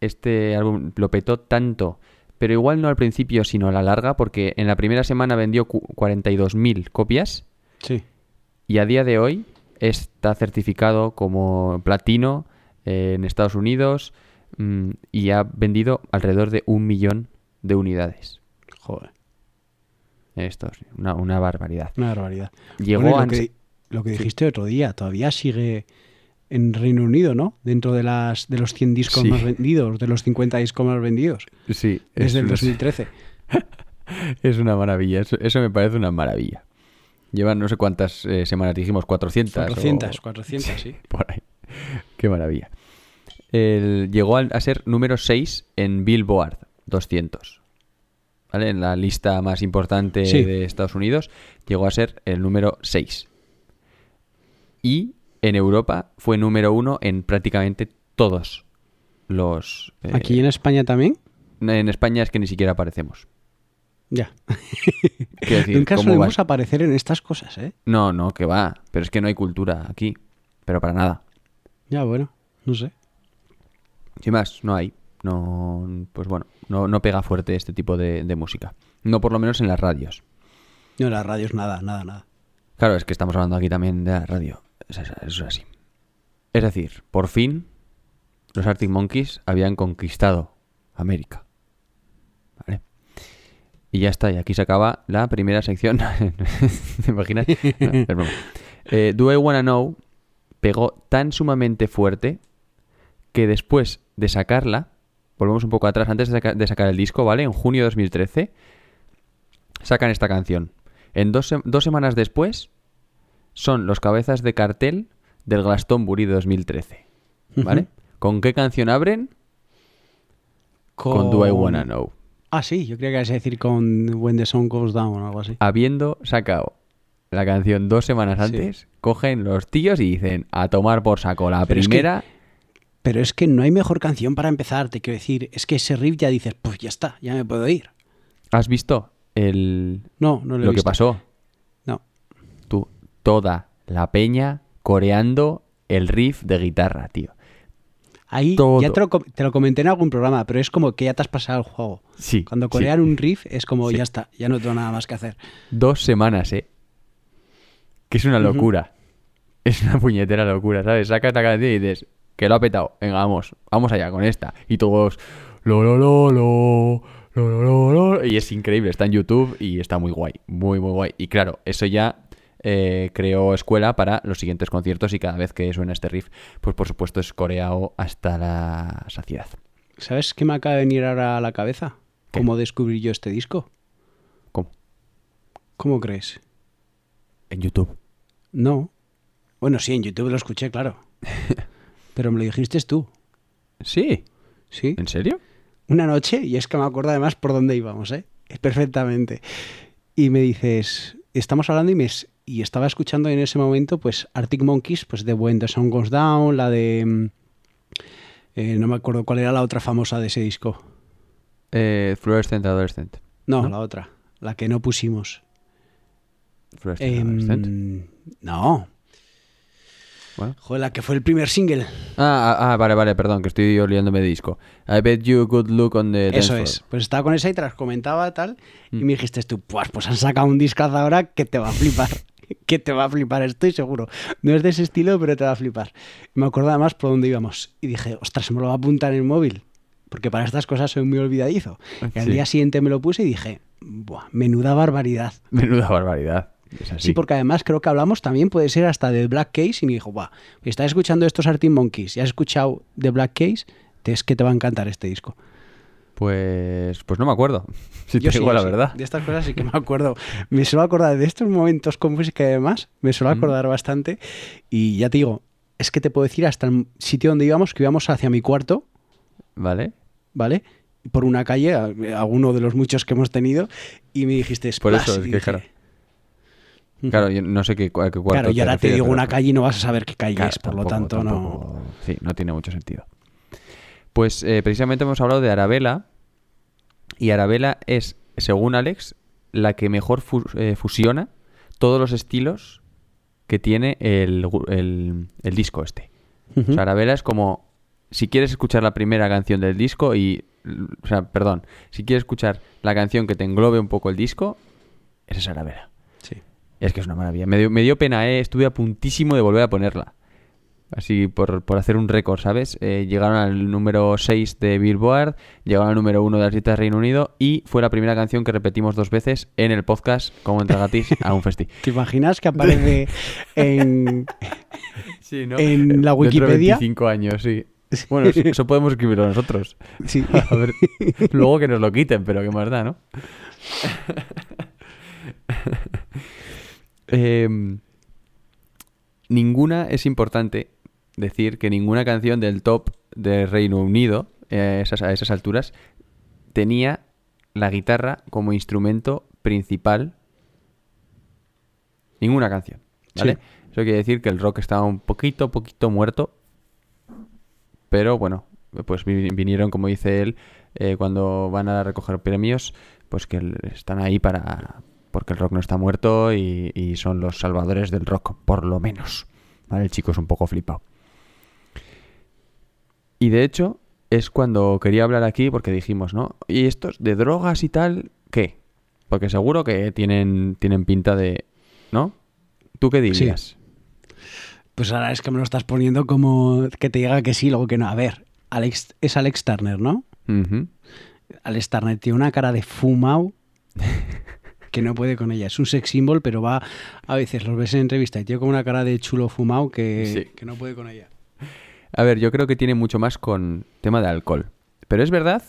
D: este álbum lo petó tanto, pero igual no al principio, sino a la larga, porque en la primera semana vendió cu- 42.000 copias
C: Sí.
D: y a día de hoy está certificado como platino eh, en Estados Unidos mm, y ha vendido alrededor de un millón de unidades.
C: Joder,
D: Esto es una, una barbaridad.
C: una barbaridad.
D: Llegó
C: Bueno, y
D: a-
C: lo, que, lo que dijiste otro día, todavía sigue en Reino Unido, ¿no? Dentro de las de los 100 discos
D: Sí.
C: más vendidos, de los 50 discos más vendidos,
D: Sí,
C: desde el
D: es-
C: 2013.
D: Es una maravilla, eso, eso me parece una maravilla. Llevan no sé cuántas eh, semanas, dijimos 400. o-
C: 400, 400, sí.
D: Por ahí. Qué maravilla. El- llegó a ser número 6 en Billboard 200. ¿Vale? En la lista más importante
C: Sí.
D: de Estados Unidos llegó a ser el número 6. Y en Europa fue número 1 en prácticamente todos los... eh,
C: Aquí en España también.
D: en España es que ni siquiera aparecemos.
C: Ya.
D: Decir,
C: Nunca
D: ¿cómo
C: solemos aparecer en estas cosas, ¿eh?
D: No, no, que va. Pero es que no hay cultura aquí. Pero para nada.
C: Ya, bueno, no sé.
D: Sin más, no hay. No, pues bueno, no, no pega fuerte este tipo de, de música. No por lo menos en las radios.
C: No, las radios nada, nada, nada.
D: Claro, es que estamos hablando aquí también de la radio. Es- es- Eso es así. Es decir, por fin los Arctic Monkeys habían conquistado América. ¿Vale? Y ya está, y aquí se acaba la primera sección. ¿Te imaginas? Eh, Do I Wanna Know pegó tan sumamente fuerte que después de sacarla, volvemos un poco atrás, antes de, de sacar el disco, ¿vale? En junio de 2013, sacan esta canción. En dos, dos semanas después, son los cabezas de cartel del Glastonbury de 2013, ¿vale? ¿Con qué canción abren? Con Do I Wanna Know.
C: Ah, sí, yo creía que ibas a decir con When the Sun Goes Down o algo así.
D: Habiendo sacado la canción dos semanas
C: Sí.
D: antes, cogen los tíos y dicen a tomar por saco la
C: Pero es que-
D: primera.
C: Pero es que no hay mejor canción para empezar, te quiero decir. Es que ese riff ya dices, pues ya está, ya me puedo ir.
D: ¿Has visto el,
C: No, no lo, he
D: lo que
C: visto.
D: pasó? Toda la peña coreando el riff de guitarra, tío.
C: Ahí
D: Todo.
C: ya te lo, com- te lo comenté en algún programa, pero es como que ya te has pasado el juego.
D: Sí.
C: Cuando
D: sí.
C: corean un riff es como
D: Sí.
C: ya está, ya no tengo nada más que hacer.
D: Dos semanas, ¿eh? Que es una locura. Es una puñetera locura, ¿sabes? Sacas la canción y dices, que lo ha petado. Venga, vamos, vamos allá con esta. Y todos, lo, lo, lo, lo, lo, lo, lo, lo. Y es increíble, está en YouTube y está muy guay, muy, muy guay. Y claro, eso ya eh, creó escuela para los siguientes conciertos y cada vez que suena este riff, pues por supuesto es coreado hasta la saciedad.
C: ¿Sabes qué me acaba de venir ahora a la cabeza?
D: ¿Qué?
C: ¿Cómo descubrí yo este disco?
D: ¿Cómo?
C: ¿Cómo crees?
D: En YouTube.
C: No. Bueno, sí, en YouTube lo escuché, claro. Pero me lo dijiste tú,
D: Sí,
C: ¿sí?
D: ¿en serio?
C: Una noche, y es que me acuerdo además por dónde íbamos, ¿eh? Perfectamente. Y me dices, estamos hablando y, me, y estaba escuchando en ese momento, pues, Arctic Monkeys, pues de When the Sun Goes Down, la de... mm, eh, no me acuerdo cuál era la otra famosa de ese disco.
D: Eh, Fluorescent Adolescent.
C: No,
D: ¿No?
C: la otra, la que no pusimos.
D: Fluorescent
C: Em,
D: Adolescent.
C: no,
D: Bueno.
C: joder, la que fue el primer single.
D: Ah, ah, ah, vale, vale, perdón, que estoy olvidándome de disco. I bet you good look on the
C: Eso
D: floor.
C: es. Pues estaba con esa y te las comentaba tal. Y
D: Mm.
C: me dijiste tú, pues, pues han sacado un discazo ahora que te va a flipar. que te va a flipar, estoy seguro. No es de ese estilo, pero te va a flipar. Me acuerdo además por dónde íbamos. Y dije, ostras, me lo va a apuntar en el móvil. Porque para estas cosas soy muy olvidadizo. Y al
D: Sí.
C: día siguiente me lo puse y dije, Buah, menuda barbaridad.
D: Menuda barbaridad. Es así.
C: Sí, porque además creo que hablamos también, puede ser hasta de Black Case. Y me dijo, Buah, estás escuchando estos Arctic Monkeys y has escuchado de Black Case, es que te va a encantar este disco.
D: Pues, pues no me acuerdo. Si
C: Yo
D: te
C: sí,
D: digo
C: yo
D: la
C: sí.
D: verdad.
C: De estas cosas sí que me acuerdo. Me suelo acordar de estos momentos con música y demás. Me suelo
D: Mm.
C: acordar bastante. Y ya te digo, es que te puedo decir hasta el sitio donde íbamos, que íbamos hacia mi cuarto,
D: ¿Vale?
C: ¿vale? Por una calle, a- alguno de los muchos que hemos tenido, y me dijiste,
D: Por eso, es que
C: dije,
D: claro. Claro, yo no sé qué, cuarto
C: Claro, y ahora te digo una calle y no vas a saber qué calle
D: Claro,
C: es, por lo
D: tampoco-
C: tanto no...
D: Sí, no tiene mucho sentido. Pues eh, precisamente hemos hablado de Arabella. Y Arabella es, según Alex, la que mejor fu- eh, fusiona todos los estilos que tiene el, el- el disco este. O sea, Arabella es como si quieres escuchar la primera canción del disco y o sea, perdón, si quieres escuchar la canción que te englobe un poco el disco, esa es Arabella.
C: Sí.
D: Es que es una maravilla. Me dio, me dio pena, ¿eh? Estuve a puntísimo de volver a ponerla. Así por, por hacer un récord, ¿sabes? Eh, llegaron al número 6 de Billboard, llegaron al número 1 de las listas de Reino Unido y fue la primera canción que repetimos dos veces en el podcast como entra gratis a un festi.
C: ¿Te imaginas que aparece en,
D: Sí, ¿no?
C: En la
D: Dentro de
C: Wikipedia.
D: 25 años, sí. Bueno, eso, podemos escribirlo nosotros.
C: Sí.
D: A ver, luego que nos lo quiten, pero qué más da, ¿no? Em, ninguna es importante decir que ninguna canción del top de Reino Unido eh, a esas, a esas alturas tenía la guitarra como instrumento principal. Ninguna canción, ¿vale?
C: Sí.
D: Eso quiere decir que el rock estaba un poquito, poquito muerto. Pero bueno, pues vi- vinieron, como dice él, eh, cuando van a recoger premios, pues que están ahí para... Porque el rock no está muerto y, y son los salvadores del rock, por lo menos. ¿Vale? El chico es un poco flipado. Y de hecho, es cuando quería hablar aquí porque dijimos, ¿no? ¿Y estos de drogas y tal, qué? Porque seguro que tienen, tienen pinta de... ¿No? ¿Tú qué dirías?
C: Pues ahora es que me lo estás poniendo como que te diga que sí, luego que no. A ver, Alex, es Alex Turner, ¿no? Alex Turner tiene una cara de fumao que no puede con ella. Es un sex symbol, pero va a veces los ves en entrevista y tiene como una cara de chulo fumao que,
D: Sí.
C: que no puede con ella.
D: A ver, yo creo que tiene mucho más con tema de alcohol. Pero es verdad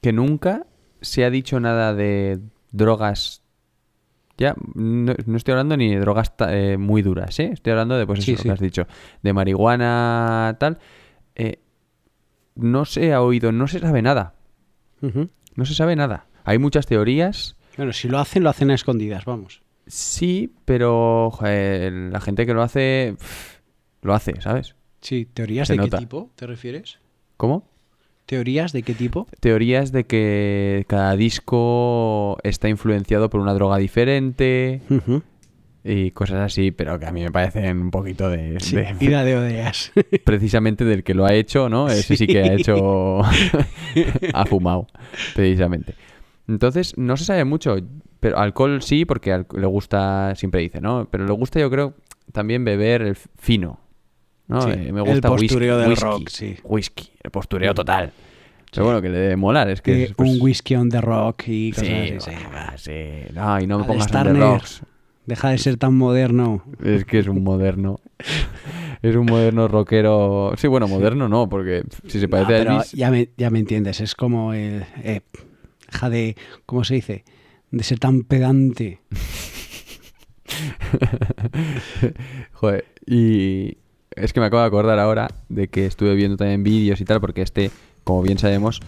D: que nunca se ha dicho nada de drogas. Ya, no, no estoy hablando ni de drogas eh, muy duras, ¿eh? Estoy hablando de, pues eso
C: sí.
D: que has dicho, de marihuana, tal. Eh, no se ha oído, no se sabe nada. No se sabe nada. Hay muchas teorías,
C: Bueno, si lo hacen, lo hacen a escondidas, vamos.
D: sí, pero joder, la gente que lo hace, pff, lo hace, ¿sabes?
C: Sí, ¿teorías
D: Se
C: de
D: nota.
C: qué tipo te refieres?
D: ¿Cómo?
C: ¿Teorías de qué tipo?
D: teorías de que cada disco está influenciado por una droga diferente y cosas así, pero que a mí me parecen un poquito de,
C: Sí,
D: de-
C: ira de odeas.
D: precisamente del que lo ha hecho, ¿no? Ese sí, que ha hecho ha fumado, precisamente. Entonces, no se sabe mucho, pero alcohol sí, porque le gusta, siempre dice, ¿no? Pero le gusta, yo creo, también beber el fino, ¿no?
C: Sí,
D: Eh, me
C: el
D: gusta whisky,
C: postureo del
D: whisky,
C: rock, sí.
D: whisky, el postureo total. Pero bueno, que le debe molar, es que...
C: Que
D: es, pues,
C: un whisky on the rock y
D: Sí,
C: cosas así. sí.
D: va, sí. No, y no me
C: Alex
D: pongas on the rocks.
C: Deja de ser tan moderno.
D: Es que es un moderno. es un moderno rockero. Sí, bueno, moderno no, porque si se parece
C: No,
D: a Elvis.
C: ya me, ya me entiendes, es como el... eh, deja de... ¿Cómo se dice? De ser tan pedante.
D: Joder, y es que me acabo de acordar ahora de que estuve viendo también vídeos y tal, porque este, como bien sabemos,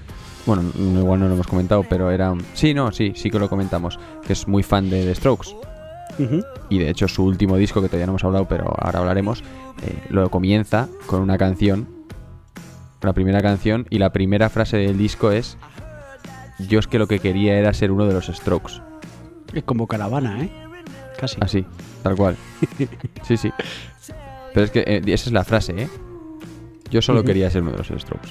D: bueno, no- igual no lo hemos comentado, pero era un... Sí, no, sí, sí que lo comentamos, que es muy fan de The Strokes. Y de hecho su último disco, que todavía no hemos hablado, pero ahora hablaremos, eh, lo comienza con una canción, la primera canción, y la primera frase del disco es, yo es que lo que quería era ser uno de los Strokes.
C: Es como caravana, ¿eh? Casi.
D: Así, tal cual. Sí, sí. Pero es que eh, esa es la frase, ¿eh? Yo solo quería ser uno de los Strokes.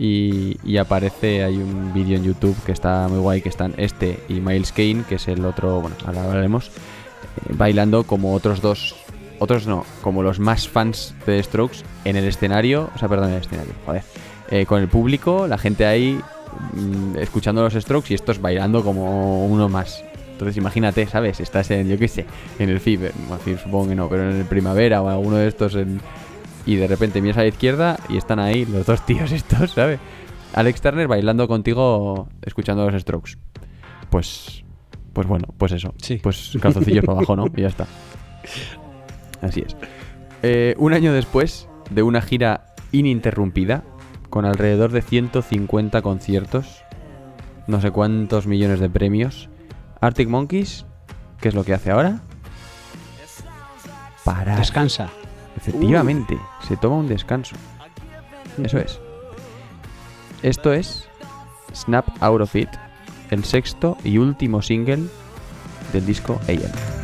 D: Y, y aparece, hay un vídeo en YouTube que está muy guay, que están este y Miles Kane, que es el otro, bueno, ahora hablaremos, eh, bailando como otros dos, otros no, como los más fans de The Strokes en el escenario, o sea, perdón, en el escenario, joder, eh, con el público, la gente ahí mm, escuchando los Strokes y estos bailando como uno más. Entonces imagínate, ¿sabes? Estás en, yo qué sé, en el FIB, bueno, supongo que no, pero en el Primavera o alguno de estos en- y de repente miras a la izquierda y están ahí los dos tíos estos, ¿sabes? Alex Turner bailando contigo escuchando los Strokes. Pues, pues bueno, pues eso.
C: Sí.
D: Pues calzoncillos para abajo, ¿no? Y ya está. Así es. Eh, un año después de una gira ininterrumpida, con alrededor de 150 conciertos, no sé cuántos millones de premios, Arctic Monkeys, ¿qué es lo que hace ahora? Parar.
C: Descansa.
D: Efectivamente, se toma un descanso. Eso es. Esto es Snap Out of It, el sexto y último single del disco AM.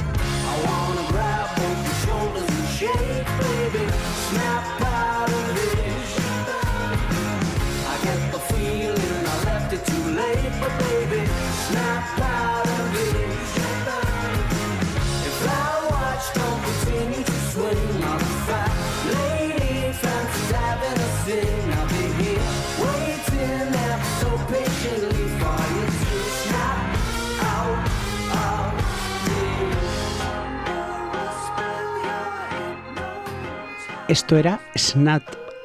C: Esto era Snap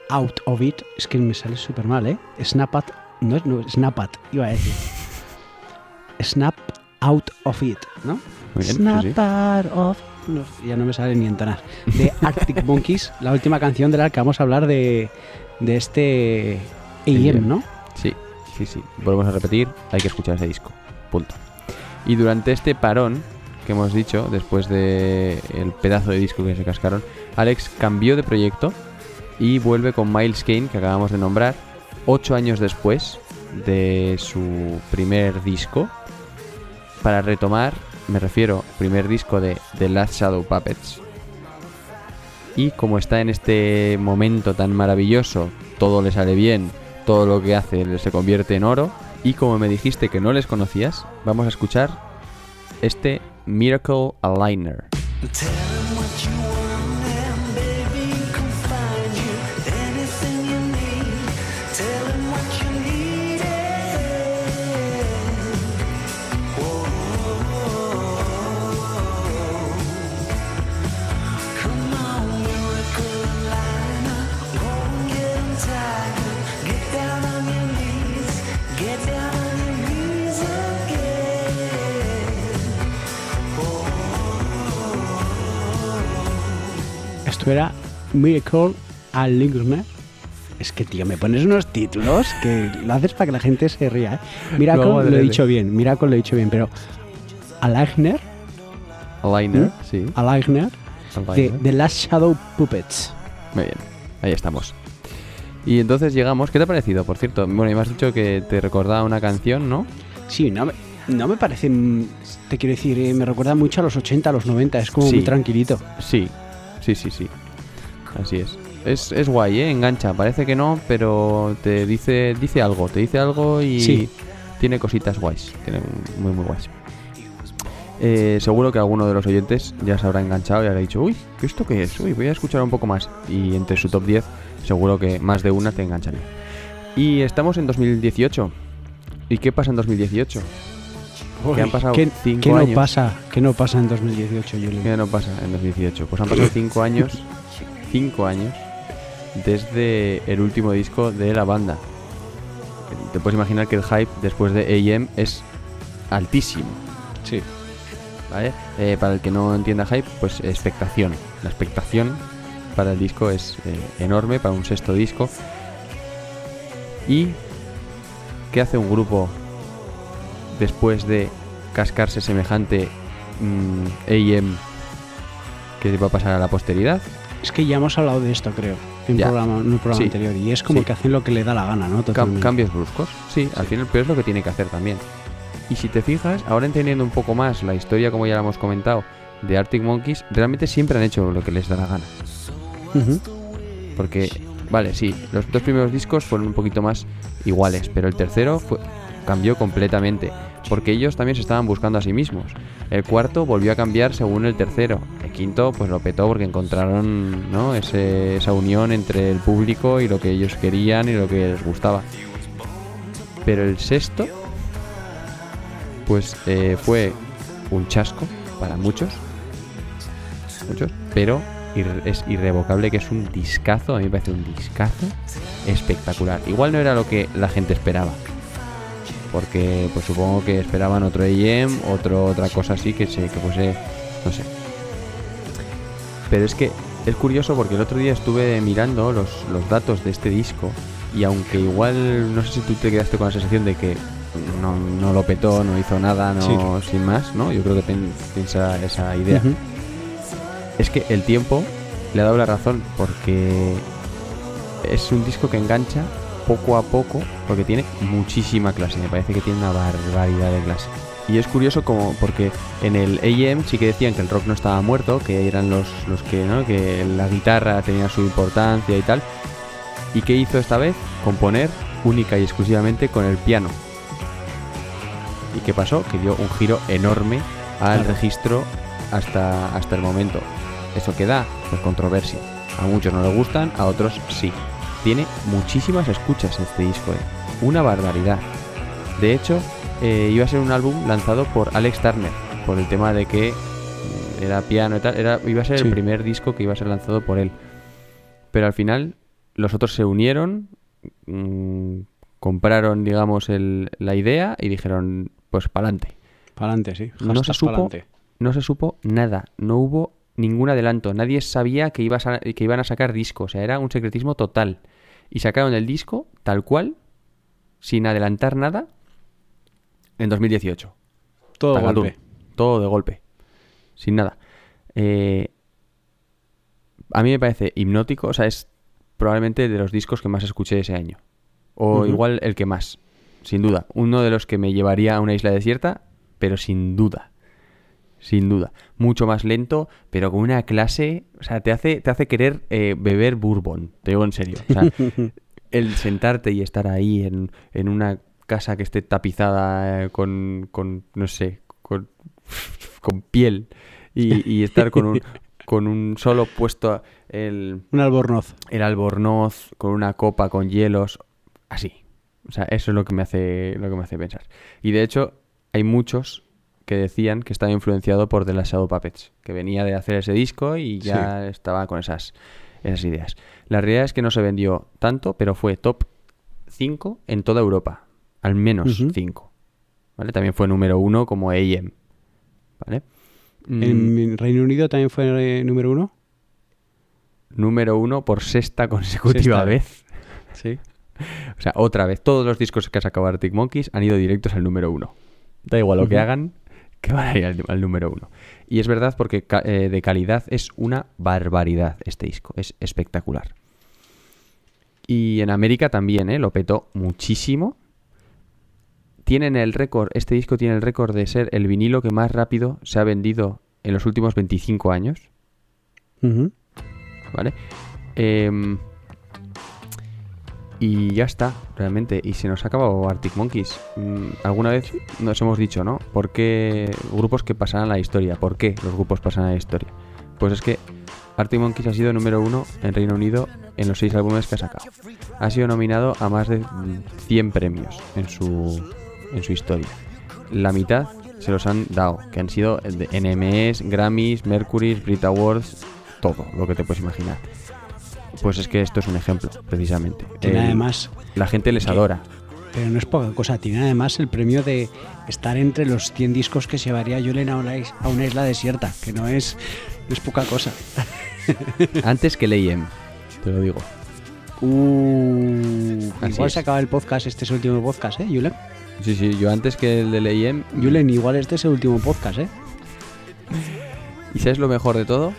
C: Out of It. Es que me sale súper mal, ¿eh? Snap Out. No es no, Snap Out, iba a decir. Snap Out of It, ¿no?
D: Bien,
C: Snap
D: sí.
C: Out of. no, ya no me sale ni entonar. De Arctic Monkeys, la última canción de la que vamos a hablar de, de este AM, ¿no?
D: Sí, sí, sí. Volvemos a repetir, hay que escuchar ese disco. Punto. Y durante este parón que hemos dicho, después de el pedazo de disco que se cascaron, Alex cambió de proyecto y vuelve con Miles Kane, que acabamos de nombrar, ocho años después de su primer disco, para retomar, me refiero, primer disco de The Last Shadow Puppets. Y como está en este momento tan maravilloso, todo le sale bien, todo lo que hace se convierte en oro. Y como me dijiste que no les conocías, vamos a escuchar este Miracle Aligner.
C: Esto era Miracle Aligner. Es que, tío, me pones unos títulos que lo haces para que la gente se ría. ¿eh? Miracle lo he dicho bien, Miracle lo he dicho bien, pero Aligner,
D: Aligner,
C: ¿Mm?
D: sí.
C: Aligner, de. The Last Shadow Puppets.
D: Muy bien, ahí estamos. Y entonces llegamos. ¿Qué te ha parecido, por cierto? Bueno, y me has dicho que te recordaba una canción, ¿no?
C: Sí, no me, no me parece, te quiero decir, eh, me recuerda mucho a los 80, a los 90, es como
D: Sí.
C: muy tranquilito.
D: Sí, sí, sí, sí. Así es. Es, es guay, ¿eh? Engancha. Parece que no, pero te dice, dice algo. Te dice algo y
C: Sí.
D: tiene cositas guays. Tiene muy, muy guays. Eh, seguro que alguno de los oyentes ya se habrá enganchado y habrá dicho, uy, ¿qué esto qué es? Uy, voy a escuchar un poco más. Y entre su top 10, seguro que más de una te engancharía. Y estamos en 2018. ¿Y qué pasa en 2018? Que han pasado
C: ¿Qué,
D: cinco
C: qué no
D: años.
C: pasa? ¿Qué no pasa en 2018, Julio?
D: ¿Qué no pasa en 2018? Pues han pasado 5 años, 5 años desde el último disco de la banda. Te puedes imaginar que el hype después de AM es altísimo.
C: Sí.
D: ¿vale? Eh, para el que no entienda hype, pues expectación. La expectación para el disco es eh, enorme, para un sexto disco. ¿Y qué hace un grupo después de cascarse semejante mm, AM que va a pasar a la posteridad?
C: Es que ya hemos hablado de esto, creo, en,
D: Ya.
C: programa, en un programa
D: Sí.
C: anterior. Y es como
D: Sí.
C: que hacen lo que le da la gana, ¿no?
D: Cam- cambios bruscos. Sí, al final, pero es lo que tiene que hacer también. Y si te fijas, ahora entendiendo un poco más la historia, como ya la hemos comentado, de Arctic Monkeys, realmente siempre han hecho lo que les da la gana.
C: Ujú.
D: Porque, vale, sí, los dos primeros discos fueron un poquito más iguales, pero el tercero fue, cambió completamente. Porque ellos también se estaban buscando a sí mismos. El cuarto volvió a cambiar según el tercero. El quinto, pues lo petó porque encontraron ¿no? Ese- esa unión entre el público y lo que ellos querían y lo que les gustaba. Pero el sexto, pues eh, fue un chasco para muchos. Muchos. Pero es irrevocable que es un discazo. A mí me parece un discazo espectacular. Igual no era lo que la gente esperaba. Porque pues supongo que esperaban otro AM, otro, otra cosa así que, se, que fuese, no sé. Pero es que es curioso porque el otro día estuve mirando los, los datos de este disco y aunque igual no sé si tú te quedaste con la sensación de que no, no lo petó, no hizo nada, no sin más, ¿no? Yo creo que ten- tienes esa, esa idea. Es que el tiempo le ha dado la razón porque es un disco que engancha poco a poco porque tiene muchísima clase. Me parece que tiene una barbaridad de clase. Y es curioso como porque en el AM sí que decían que el rock no estaba muerto, que eran los, los que, ¿no? que la guitarra tenía su importancia y tal. ¿Y qué hizo esta vez? Componer única y exclusivamente con el piano. ¿Y qué pasó? Que dio un giro enorme al
C: Claro.
D: registro hasta, hasta el momento. ¿Eso qué da? Pues controversia. A muchos no les gustan, a otros sí. Tiene muchísimas escuchas este disco, ¿eh? una barbaridad. De hecho, eh, iba a ser un álbum lanzado por Alex Turner, por el tema de que mm, era piano y tal. Era, iba a ser
C: Sí.
D: el primer disco que iba a ser lanzado por él. pero al final los otros se unieron, mm, compraron, digamos, el- la idea y dijeron, pues para adelante.
C: Para adelante, sí.
D: No se
C: Hashtag
D: supo,
C: pa'lante.
D: no se supo nada, no hubo ningún adelanto, nadie sabía que, ibas a- que iban a sacar disco, o sea, era un secretismo total. Y sacaron el disco tal cual, sin adelantar nada, en 2018.
C: Todo
D: Tacatum.
C: golpe.
D: Todo de golpe. Sin nada. Eh, a mí me parece hipnótico. O sea, es probablemente de los discos que más escuché ese año. O igual el que más. Sin duda. Uno de los que me llevaría a una isla desierta, pero sin duda. Sin duda. Mucho más lento, pero con una clase. O sea, te hace, te hace querer eh, beber bourbon. Te digo en serio. O sea, el sentarte y estar ahí en, en una casa que esté tapizada eh, con, con no sé, con, con piel y, y estar con un, con un solo puesto el,
C: Un albornoz.
D: el albornoz, con una copa con hielos, así. O sea, eso es lo que me hace, lo que me hace pensar. Y de hecho, hay muchos que decían que estaba influenciado por The Last Shadow Puppets, que venía de hacer ese disco y ya estaba con esas, esas ideas. La realidad es que no se vendió tanto, pero fue top 5 en toda Europa. Al menos
C: Ujú.
D: 5. ¿Vale? También fue número 1 como AM. ¿Vale? Mm,
C: En Reino Unido también fue eh, número uno.
D: Número 1 por sexta consecutiva
C: Sexta.
D: vez.
C: Sí.
D: O sea, otra vez, todos los discos que ha sacado Arctic Monkeys han ido directos al número uno. Da igual lo que hagan, que van a ir al, al número uno. Y es verdad porque ca- eh, de calidad es una barbaridad este disco, es espectacular. Y en América también, ¿eh? Lo petó muchísimo. Tienen el récord, este disco tiene el récord de ser el vinilo que más rápido se ha vendido en los últimos 25 años. ¿vale? Em, y ya está, realmente. Y se nos ha acabado Arctic Monkeys. Mm, Alguna vez nos hemos dicho, ¿no? ¿Por qué grupos que pasarán a la historia? ¿Por qué los grupos pasan a la historia? Pues es que Arctic Monkeys ha sido número uno en Reino Unido en los seis álbumes que ha sacado. Ha sido nominado a más de mm, 100 premios en su, en su historia. La mitad se los han dado, que han sido de NMS, Grammys, Mercury, Brit Awards, todo lo que te puedes imaginar. Pues es que esto es un ejemplo, precisamente. El-
C: además,
D: la gente les adora.
C: Pero no es poca cosa, tiene además el premio de estar entre los 100 discos que llevaría Julen a una, is- a una isla desierta, que no es, no es poca cosa.
D: Antes que Leyen, te lo digo.
C: Uh,
D: Así
C: igual
D: es.
C: se acaba el podcast, este es el último podcast, ¿eh, Julen?
D: Sí, sí, yo antes que el de Leyen.
C: Julen, igual este es el último podcast, ¿eh?
D: ¿Y sabes lo mejor de todo?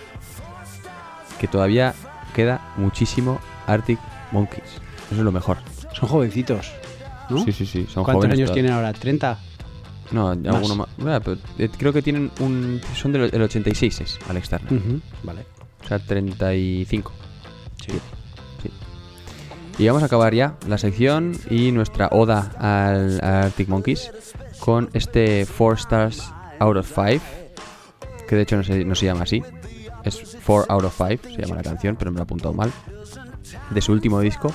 D: Que todavía queda muchísimo Arctic Monkeys. Eso es lo mejor.
C: Son jovencitos, ¿no?
D: Sí, sí, sí. Son
C: ¿Cuántos
D: jóvenes
C: años tienen ahora? ¿30?
D: No, alguno más. Pero, eh, creo que tienen un. Son del el 86, es Alex Turner.
C: Ujú, Vale.
D: O sea, 35.
C: Sí.
D: Sí. Y vamos a acabar ya la sección y nuestra oda al, Arctic Monkeys con este 4 Stars Out of 5, que de hecho no se, no se llama así, es 4 Out of 5, se llama la canción, pero me lo he apuntado mal, de su último disco,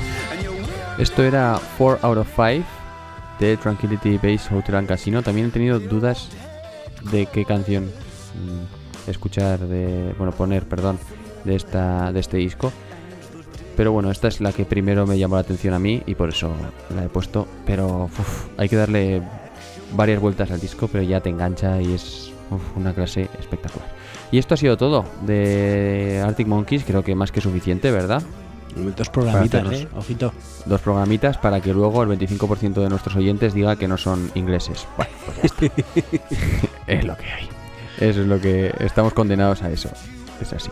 D: Esto era 4 out of 5 de Tranquility Base Hotel and Casino. También he tenido dudas de qué canción mm, escuchar, de bueno, poner, perdón, de esta de este disco. Pero bueno, esta es la que primero me llamó la atención a mí y por eso la he puesto. Pero hay que darle varias vueltas al disco, pero ya te engancha y es una clase espectacular. Y esto ha sido todo de Arctic Monkeys, creo que más que suficiente, ¿verdad?
C: Dos programitas,
D: hacernos.
C: ¿eh? Ojito.
D: dos programitas para que luego el 25% de nuestros oyentes diga que no son ingleses. Bueno, pues ya está. es lo que hay. Eso es lo que estamos condenados a eso. Es así.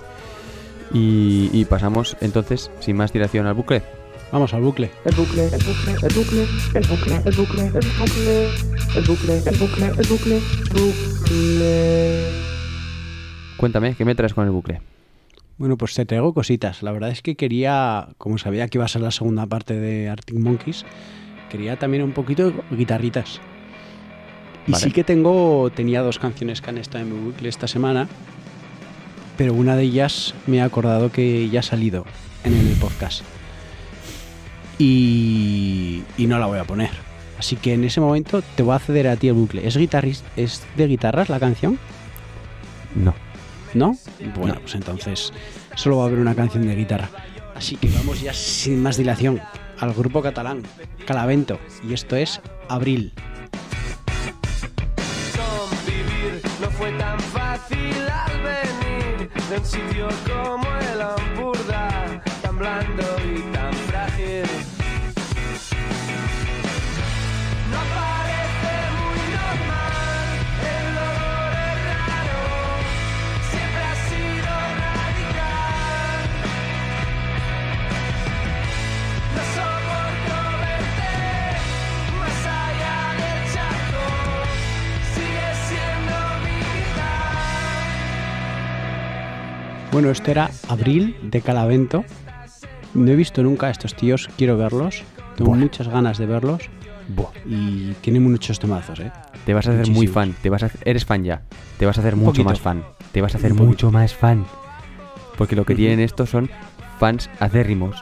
D: Y, y pasamos entonces, sin más dilación, al bucle.
C: Vamos al bucle.
G: El bucle, el bucle, el bucle, el bucle, el bucle, el bucle, el bucle, el bucle, el bucle, bucle.
D: Cuéntame, ¿qué me traes con el bucle?
C: Bueno, pues te traigo cositas. La verdad es que quería, como sabía que iba a ser la segunda parte de Arctic Monkeys, quería también un poquito de guitarritas. Y
D: Vale.
C: sí que tengo, tenía dos canciones que han estado en mi bucle esta semana, pero una de ellas me he acordado que ya ha salido en el podcast. Y, y no la voy a poner. Así que en ese momento te voy a ceder a ti el bucle. ¿Es, guitarris- ¿Es de guitarras la canción?
D: No.
C: ¿No? Bueno, pues entonces solo va a haber una canción de guitarra. Así que vamos ya sin más dilación al grupo catalán Calavento. Y esto es Abril.
H: Convivir no fue tan fácil al venir de un sitio como el tan blando
C: Bueno, esto era Abril de Calavento. No he visto nunca a estos tíos, quiero verlos. Tengo
D: Buah.
C: muchas ganas de verlos
D: Buah.
C: y tienen muchos temazos, ¿eh?
D: Te vas a hacer muy fan. Te vas a, eres fan ya. Te vas a hacer
C: Un
D: mucho
C: poquito.
D: más fan. Te vas a hacer
C: Un poquito.
D: mucho más fan. Porque lo que tienen estos son fans acérrimos.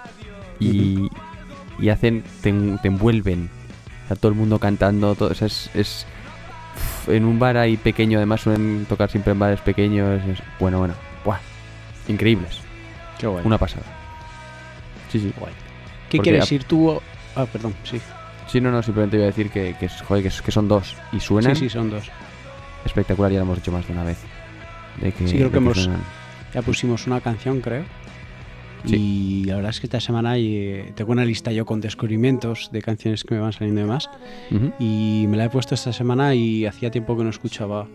D: Y, y hacen. Te, en- te envuelven. O sea, todo el mundo cantando. Todo, o sea, es, es- En un bar ahí pequeño, además suelen tocar siempre en bares pequeños. es- bueno, bueno. Increíbles.
C: Qué guay.
D: Una pasada. Sí, sí.
C: ¿Qué
D: porque
C: quieres
D: a-
C: ir tú? Ah, perdón, sí.
D: Sí, no, no, simplemente iba a decir que, que, joder, que, son dos. Y suenan
C: Sí, sí, son dos.
D: espectacular, ya lo hemos dicho más de una vez. De que,
C: Sí, creo
D: de
C: que hemos-
D: suenan.
C: Ya pusimos una canción, creo.
D: Sí.
C: Y la verdad es que esta semana eh, tengo una lista yo con descubrimientos de canciones que me van saliendo y demás. Y me la he puesto esta semana y hacía tiempo que no escuchaba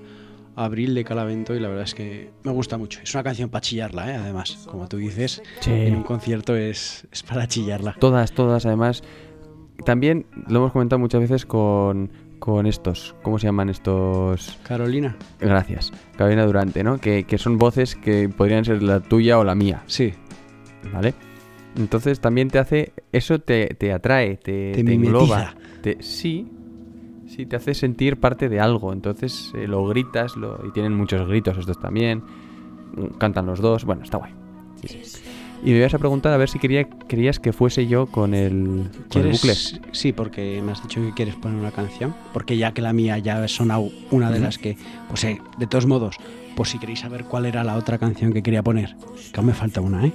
C: Abril de Calavento y la verdad es que me gusta mucho. Es una canción para chillarla, ¿eh? además. Como tú dices, en un concierto es, es para chillarla.
D: Todas, todas, además. También lo hemos comentado muchas veces con, con estos. ¿Cómo se llaman estos?
C: Carolina.
D: Gracias. Carolina Durante, ¿no? Que, que son voces que podrían ser la tuya o la mía,
C: Sí,
D: ¿vale? Entonces también te hace. Eso te, te atrae, te,
C: Te
D: te engloba. Te- sí. Sí, te hace sentir parte de algo. Entonces eh, lo gritas lo, y tienen muchos gritos estos también. Cantan los dos. Bueno, está guay. Sí, sí. Y me ibas a preguntar a ver si quería, querías que fuese yo con el, con bucle.
C: Sí, porque me has dicho que quieres poner una canción. Porque ya que la mía ya ha sonado una de las que, pues eh, de todos modos, pues si queréis saber cuál era la otra canción que quería poner, que aún me falta una, ¿eh?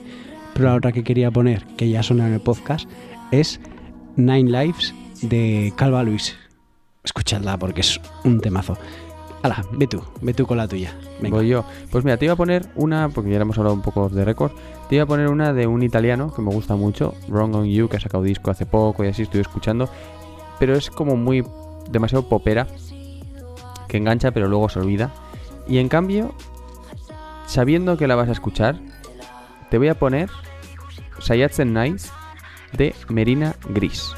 C: Pero la otra que quería poner, que ya suena en el podcast, es Nine Lives de Calva Luis. Escuchadla porque es un temazo. Hala, ve tú, ve tú con la tuya. Venga.
D: Voy yo. Pues mira, te iba a poner una, porque ya hemos hablado un poco de récord, te iba a poner una de un italiano que me gusta mucho, Wrong on You, que ha sacado disco hace poco y así estoy escuchando, pero es como muy demasiado popera, que engancha pero luego se olvida. Y en cambio, sabiendo que la vas a escuchar, te voy a poner Sayatzen Night de Merina Gris.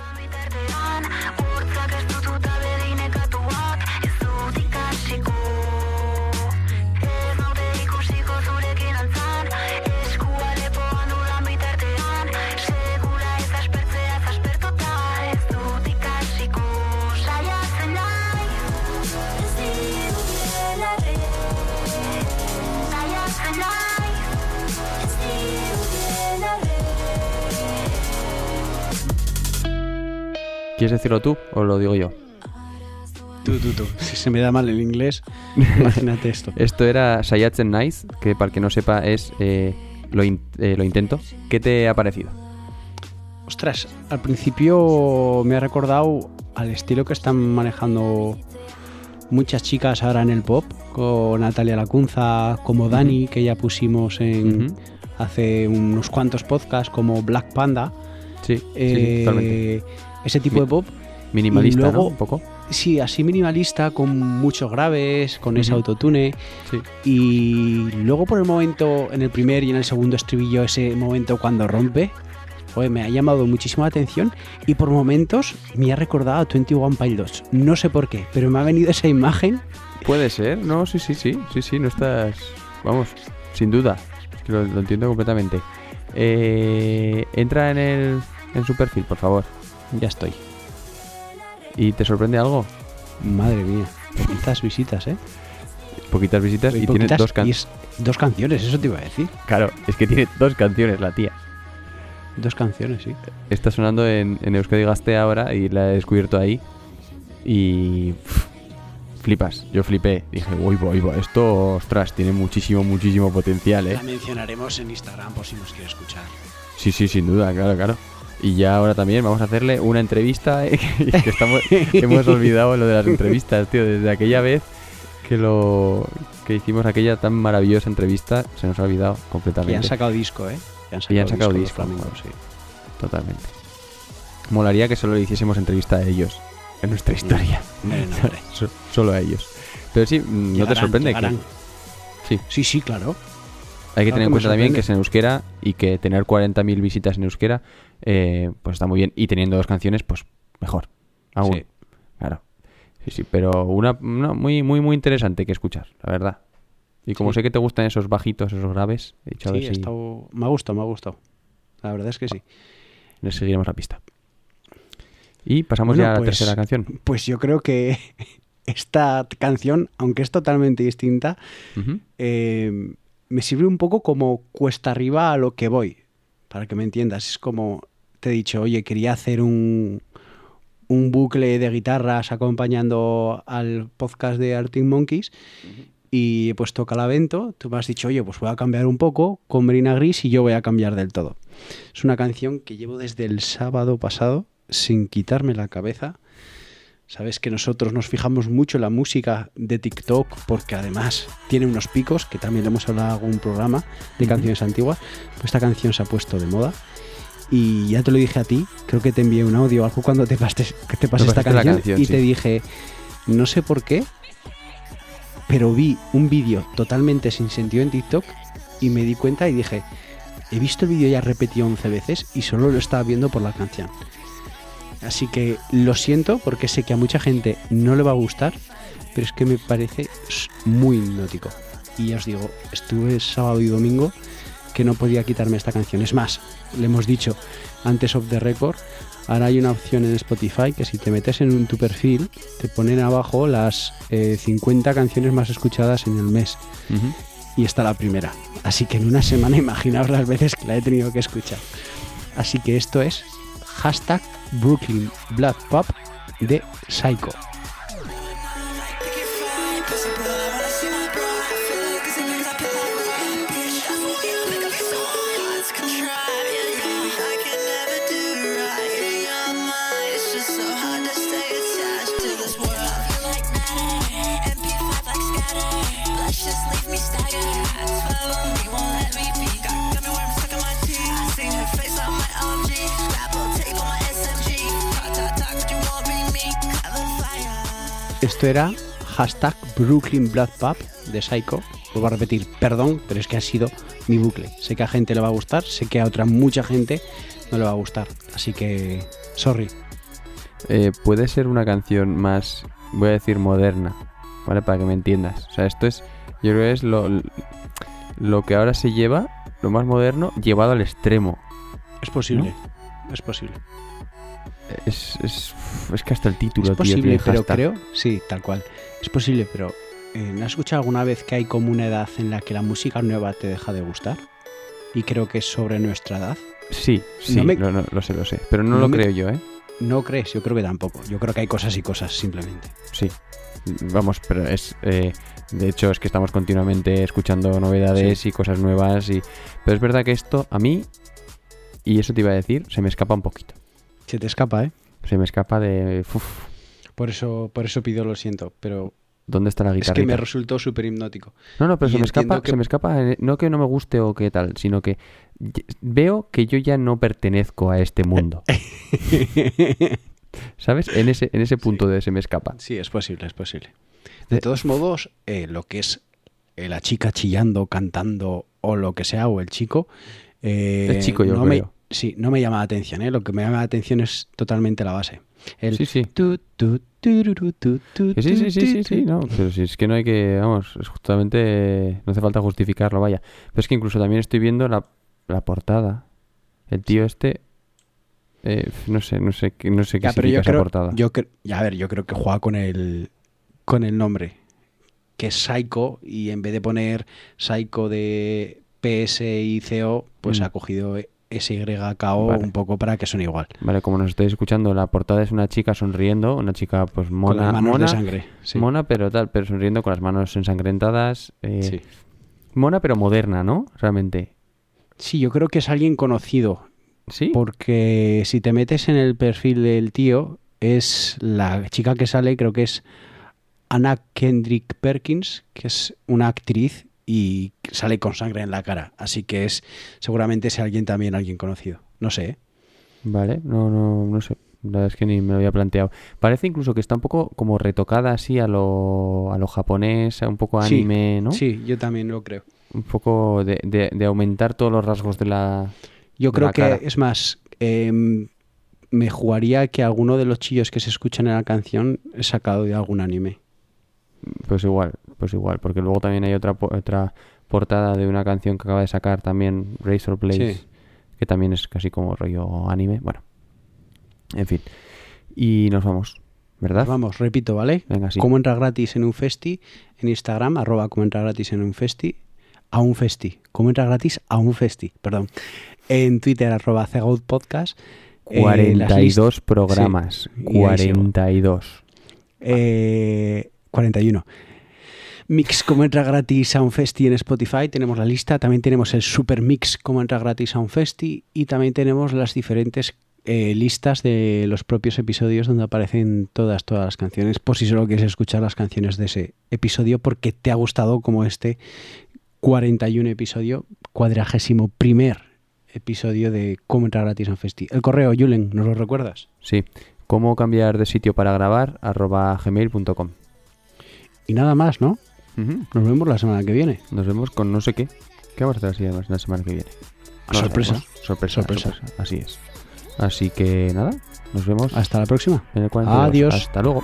D: ¿Quieres decirlo tú o lo digo yo?
C: Tú, tú, tú. Si se me da mal el inglés, imagínate esto.
D: Esto era Sayatzen Nice, que para el que no sepa es eh, lo, in- eh, lo intento. ¿Qué te ha parecido?
C: Ostras, al principio me ha recordado al estilo que están manejando muchas chicas ahora en el pop, con Natalia Lacunza, como Dani, que ya pusimos en hace unos cuantos podcasts, como Black Panda.
D: Sí, sí, sí,
C: Eh,
D: totalmente.
C: Ese tipo
D: Mi-
C: de pop.
D: Minimalista, Un poco.
C: Sí, así minimalista, con muchos graves, con ese autotune.
D: Sí.
C: Y luego por el momento, en el primer y en el segundo estribillo, ese momento cuando rompe, joder, me ha llamado muchísimo la atención y por momentos me ha recordado a 21 Pilots. No sé por qué, pero me ha venido esa imagen.
D: Puede ser, no, sí, sí, sí, sí, sí, no estás, vamos, sin duda. Es lo, lo entiendo completamente. Eh, entra en, el, en su perfil, por favor.
C: Ya estoy.
D: ¿Y te sorprende algo?
C: Madre mía. Poquitas visitas, ¿eh?
D: Poquitas visitas y, tiene
C: poquitas,
D: dos
C: y
D: canciones.
C: es dos canciones, eso te iba a decir.
D: Claro, es que tiene dos canciones la tía.
C: Dos canciones, sí.
D: Está sonando en, en Euskadi Gaste ahora y la he descubierto ahí. Y. pff, flipas, yo flipé. Dije, uy, uy, uy, esto, ostras, tiene muchísimo, muchísimo potencial, ¿eh?
C: La mencionaremos en Instagram por si nos quiere escuchar.
D: Sí, sí, sin duda, claro, claro. Y ya ahora también vamos a hacerle una entrevista. ¿eh? que estamos, hemos olvidado lo de las entrevistas, tío. Desde aquella vez que lo que hicimos aquella tan maravillosa entrevista, se nos ha olvidado completamente.
C: han sacado disco, ¿eh? Han
D: Y han sacado disco, joder.
C: sí.
D: Totalmente. Molaría que solo le hiciésemos entrevista a ellos en nuestra historia.
C: No, hombre.
D: So- solo a ellos. Pero sí, mm, no te sorprende
C: llegarán.
D: que sí,
C: Sí, sí, claro.
D: Hay que tener en cuenta también que es en euskera y que tener 40.000 visitas en euskera eh, pues está muy bien y teniendo dos canciones pues mejor. Aún.
C: Sí.
D: Claro. Sí, sí, pero una, una muy muy muy interesante que escuchar, la verdad. Y como
C: Sí.
D: sé que te gustan esos bajitos, esos graves, he dicho a
C: Sí,
D: ver
C: he
D: si
C: estado- me ha gustado, me ha gustado. La verdad es que sí.
D: le seguiremos la pista. Y pasamos
C: Bueno,
D: ya a la
C: pues-
D: tercera canción.
C: Pues yo creo que esta canción, aunque es totalmente distinta, eh, me sirve un poco como cuesta arriba a lo que voy, para que me entiendas. Es como te he dicho, oye, quería hacer un, un bucle de guitarras acompañando al podcast de Arctic Monkeys y he puesto Calavento. Tú me has dicho, oye, pues voy a cambiar un poco con Marina Gris y yo voy a cambiar del todo. Es una canción que llevo desde el sábado pasado sin quitarme la cabeza. Sabes que nosotros nos fijamos mucho en la música de TikTok porque además tiene unos picos, que también le hemos hablado en algún programa de canciones antiguas. Pues esta canción se ha puesto de moda. Y ya te lo dije a ti, creo que te envié un audio algo cuando te pasé, que te pasé esta canción,
D: canción,
C: y
D: sí.
C: te dije, no sé por qué, pero vi un vídeo totalmente sin sentido en TikTok y me di cuenta y dije, he visto el vídeo ya repetido 11 veces y solo lo estaba viendo por la canción. Así que lo siento porque sé que a mucha gente no le va a gustar, pero es que me parece muy hipnótico. Y ya os digo, estuve sábado y domingo que no podía quitarme esta canción. Es más, le hemos dicho antes of the record, ahora hay una opción en Spotify que si te metes en tu perfil, te ponen abajo las eh, 50 canciones más escuchadas en el mes. Y está la primera. Así que en una semana imaginaos las veces que la he tenido que escuchar. Así que esto es hashtag Brooklyn Blood Pop de Psycho. Esto era hashtag Brooklyn Blood Pop de Psycho. Vuelvo a repetir, perdón, pero es que ha sido mi bucle. Sé que a gente le va a gustar, sé que a otra mucha gente no le va a gustar. Así que, sorry.
D: Eh, puede ser una canción más, voy a decir moderna, ¿vale? Para que me entiendas. O sea, esto es, yo creo que es lo, lo que ahora se lleva, lo más moderno, llevado al extremo.
C: Es posible. Es posible.
D: Es, es, es que hasta el título,
C: Es posible, pero creo, sí, tal cual. Es posible, pero eh, ¿no has escuchado alguna vez que hay como una edad en la que la música nueva te deja de gustar? Y creo que es sobre nuestra edad.
D: Sí, sí,
C: No me-
D: lo, no- lo sé, lo sé. Pero no,
C: no
D: lo
C: me-
D: creo yo, ¿eh?
C: ¿No crees? Yo creo que tampoco. Yo creo que hay cosas y cosas, simplemente.
D: Sí. Vamos, pero es... eh, de hecho, es que estamos continuamente escuchando novedades y cosas nuevas. y Pero es verdad que esto, a mí, y eso te iba a decir, se me escapa un poquito.
C: Se te escapa, ¿eh?
D: Se me escapa de... uf,
C: Por eso, por eso pido lo siento, pero
D: ¿Dónde está la
C: es
D: guitarra?
C: que me resultó súper hipnótico.
D: No, no, pero
C: y
D: se me escapa,
C: que-
D: se me escapa, eh, no que no me guste o qué tal, sino que veo que yo ya no pertenezco a este mundo. ¿Sabes? En ese, en ese punto de se me escapa.
C: Sí, es posible, es posible. De todos modos, eh, lo que es eh, la chica chillando, cantando o lo que sea, o el chico. eh,
D: El chico, yo
C: no me,
D: creo.
C: Sí, no me llama la atención, ¿eh? Lo que me llama la atención es totalmente la base. El
D: Sí, sí.
C: tu, tu, tu,
D: sí, sí, sí, sí, sí, no, pero si es que no hay que, vamos, es justamente, no hace falta justificarlo, vaya. Pero es que incluso también estoy viendo la, la portada. El tío este, eh, no sé, no sé, qué- no sé qué
C: Ya, pero yo
D: esa
C: creo,
D: portada.
C: yo ya, a ver, yo creo que juega con el con el nombre, que es Psycho, y en vez de poner Psycho de PS y CO, pues
D: Mm.
C: ha cogido SYKO
D: Vale.
C: un poco para que suene igual.
D: Vale, como nos estáis escuchando, la portada es una chica sonriendo, una chica pues
C: con
D: mona,
C: las manos
D: mona,
C: de sangre. Sí.
D: mona pero tal, pero sonriendo con las manos ensangrentadas, eh,
C: Sí.
D: mona pero moderna, ¿no? Realmente.
C: Sí, yo creo que es alguien conocido,
D: ¿Sí?
C: porque si te metes en el perfil del tío, es la chica que sale, creo que es Anna Kendrick Perkins, que es una actriz y sale con sangre en la cara. Así que es seguramente es alguien también alguien conocido. No sé. ¿eh?
D: Vale, no, no, no sé. La verdad es que ni me lo había planteado. Parece incluso que está un poco como retocada así a lo, a lo japonés, a un poco
C: Sí,
D: anime, ¿no?
C: Sí, yo también lo creo.
D: Un poco de, de- de aumentar todos los rasgos de la...
C: Yo
D: de
C: creo
D: la
C: que
D: cara.
C: es más, em, me jugaría que alguno de los chillos que se escuchan en la canción es sacado de algún anime.
D: Pues igual, pues igual, porque luego también hay otra, otra portada de una canción que acaba de sacar también Razor Blade,
C: Sí.
D: que también es casi como rollo anime. Bueno, en fin. Y nos vamos, ¿verdad?
C: Vamos, repito, ¿vale?
D: Venga, sí.
C: Cómo entra gratis en un festi, en Instagram, arroba cómo entra gratis en un festi, a un festi. Cómo entra gratis a un festi, perdón. En Twitter, arroba Podcast. eh, las
D: 42
C: list-
D: programas.
C: Sí, y ahí sigo.
D: 42.
C: Eh, 41. Mix como entra gratis a festi en Spotify, tenemos la lista, también tenemos el super mix como entra gratis a festi y también tenemos las diferentes eh, listas de los propios episodios donde aparecen todas, todas las canciones, por si solo quieres escuchar las canciones de ese episodio porque te ha gustado como este 41 episodio, cuadragésimo primer episodio de cómo entrar gratis a festi. El correo, Julen, ¿nos lo recuerdas?
D: Sí. ¿Cómo cambiar de sitio para grabar? arroba gmail.com.
C: Y nada más, ¿no? Nos vemos la semana que viene.
D: Nos vemos con no sé qué. ¿Qué vamos a hacer así además la semana que viene? No lo
C: Sorpresa.
D: Sorpresa,
C: Sorpresa.
D: sorpresa. Así es. Así que nada, nos vemos
C: Hasta la próxima.
D: en el 42.
C: Adiós.
D: Hasta luego.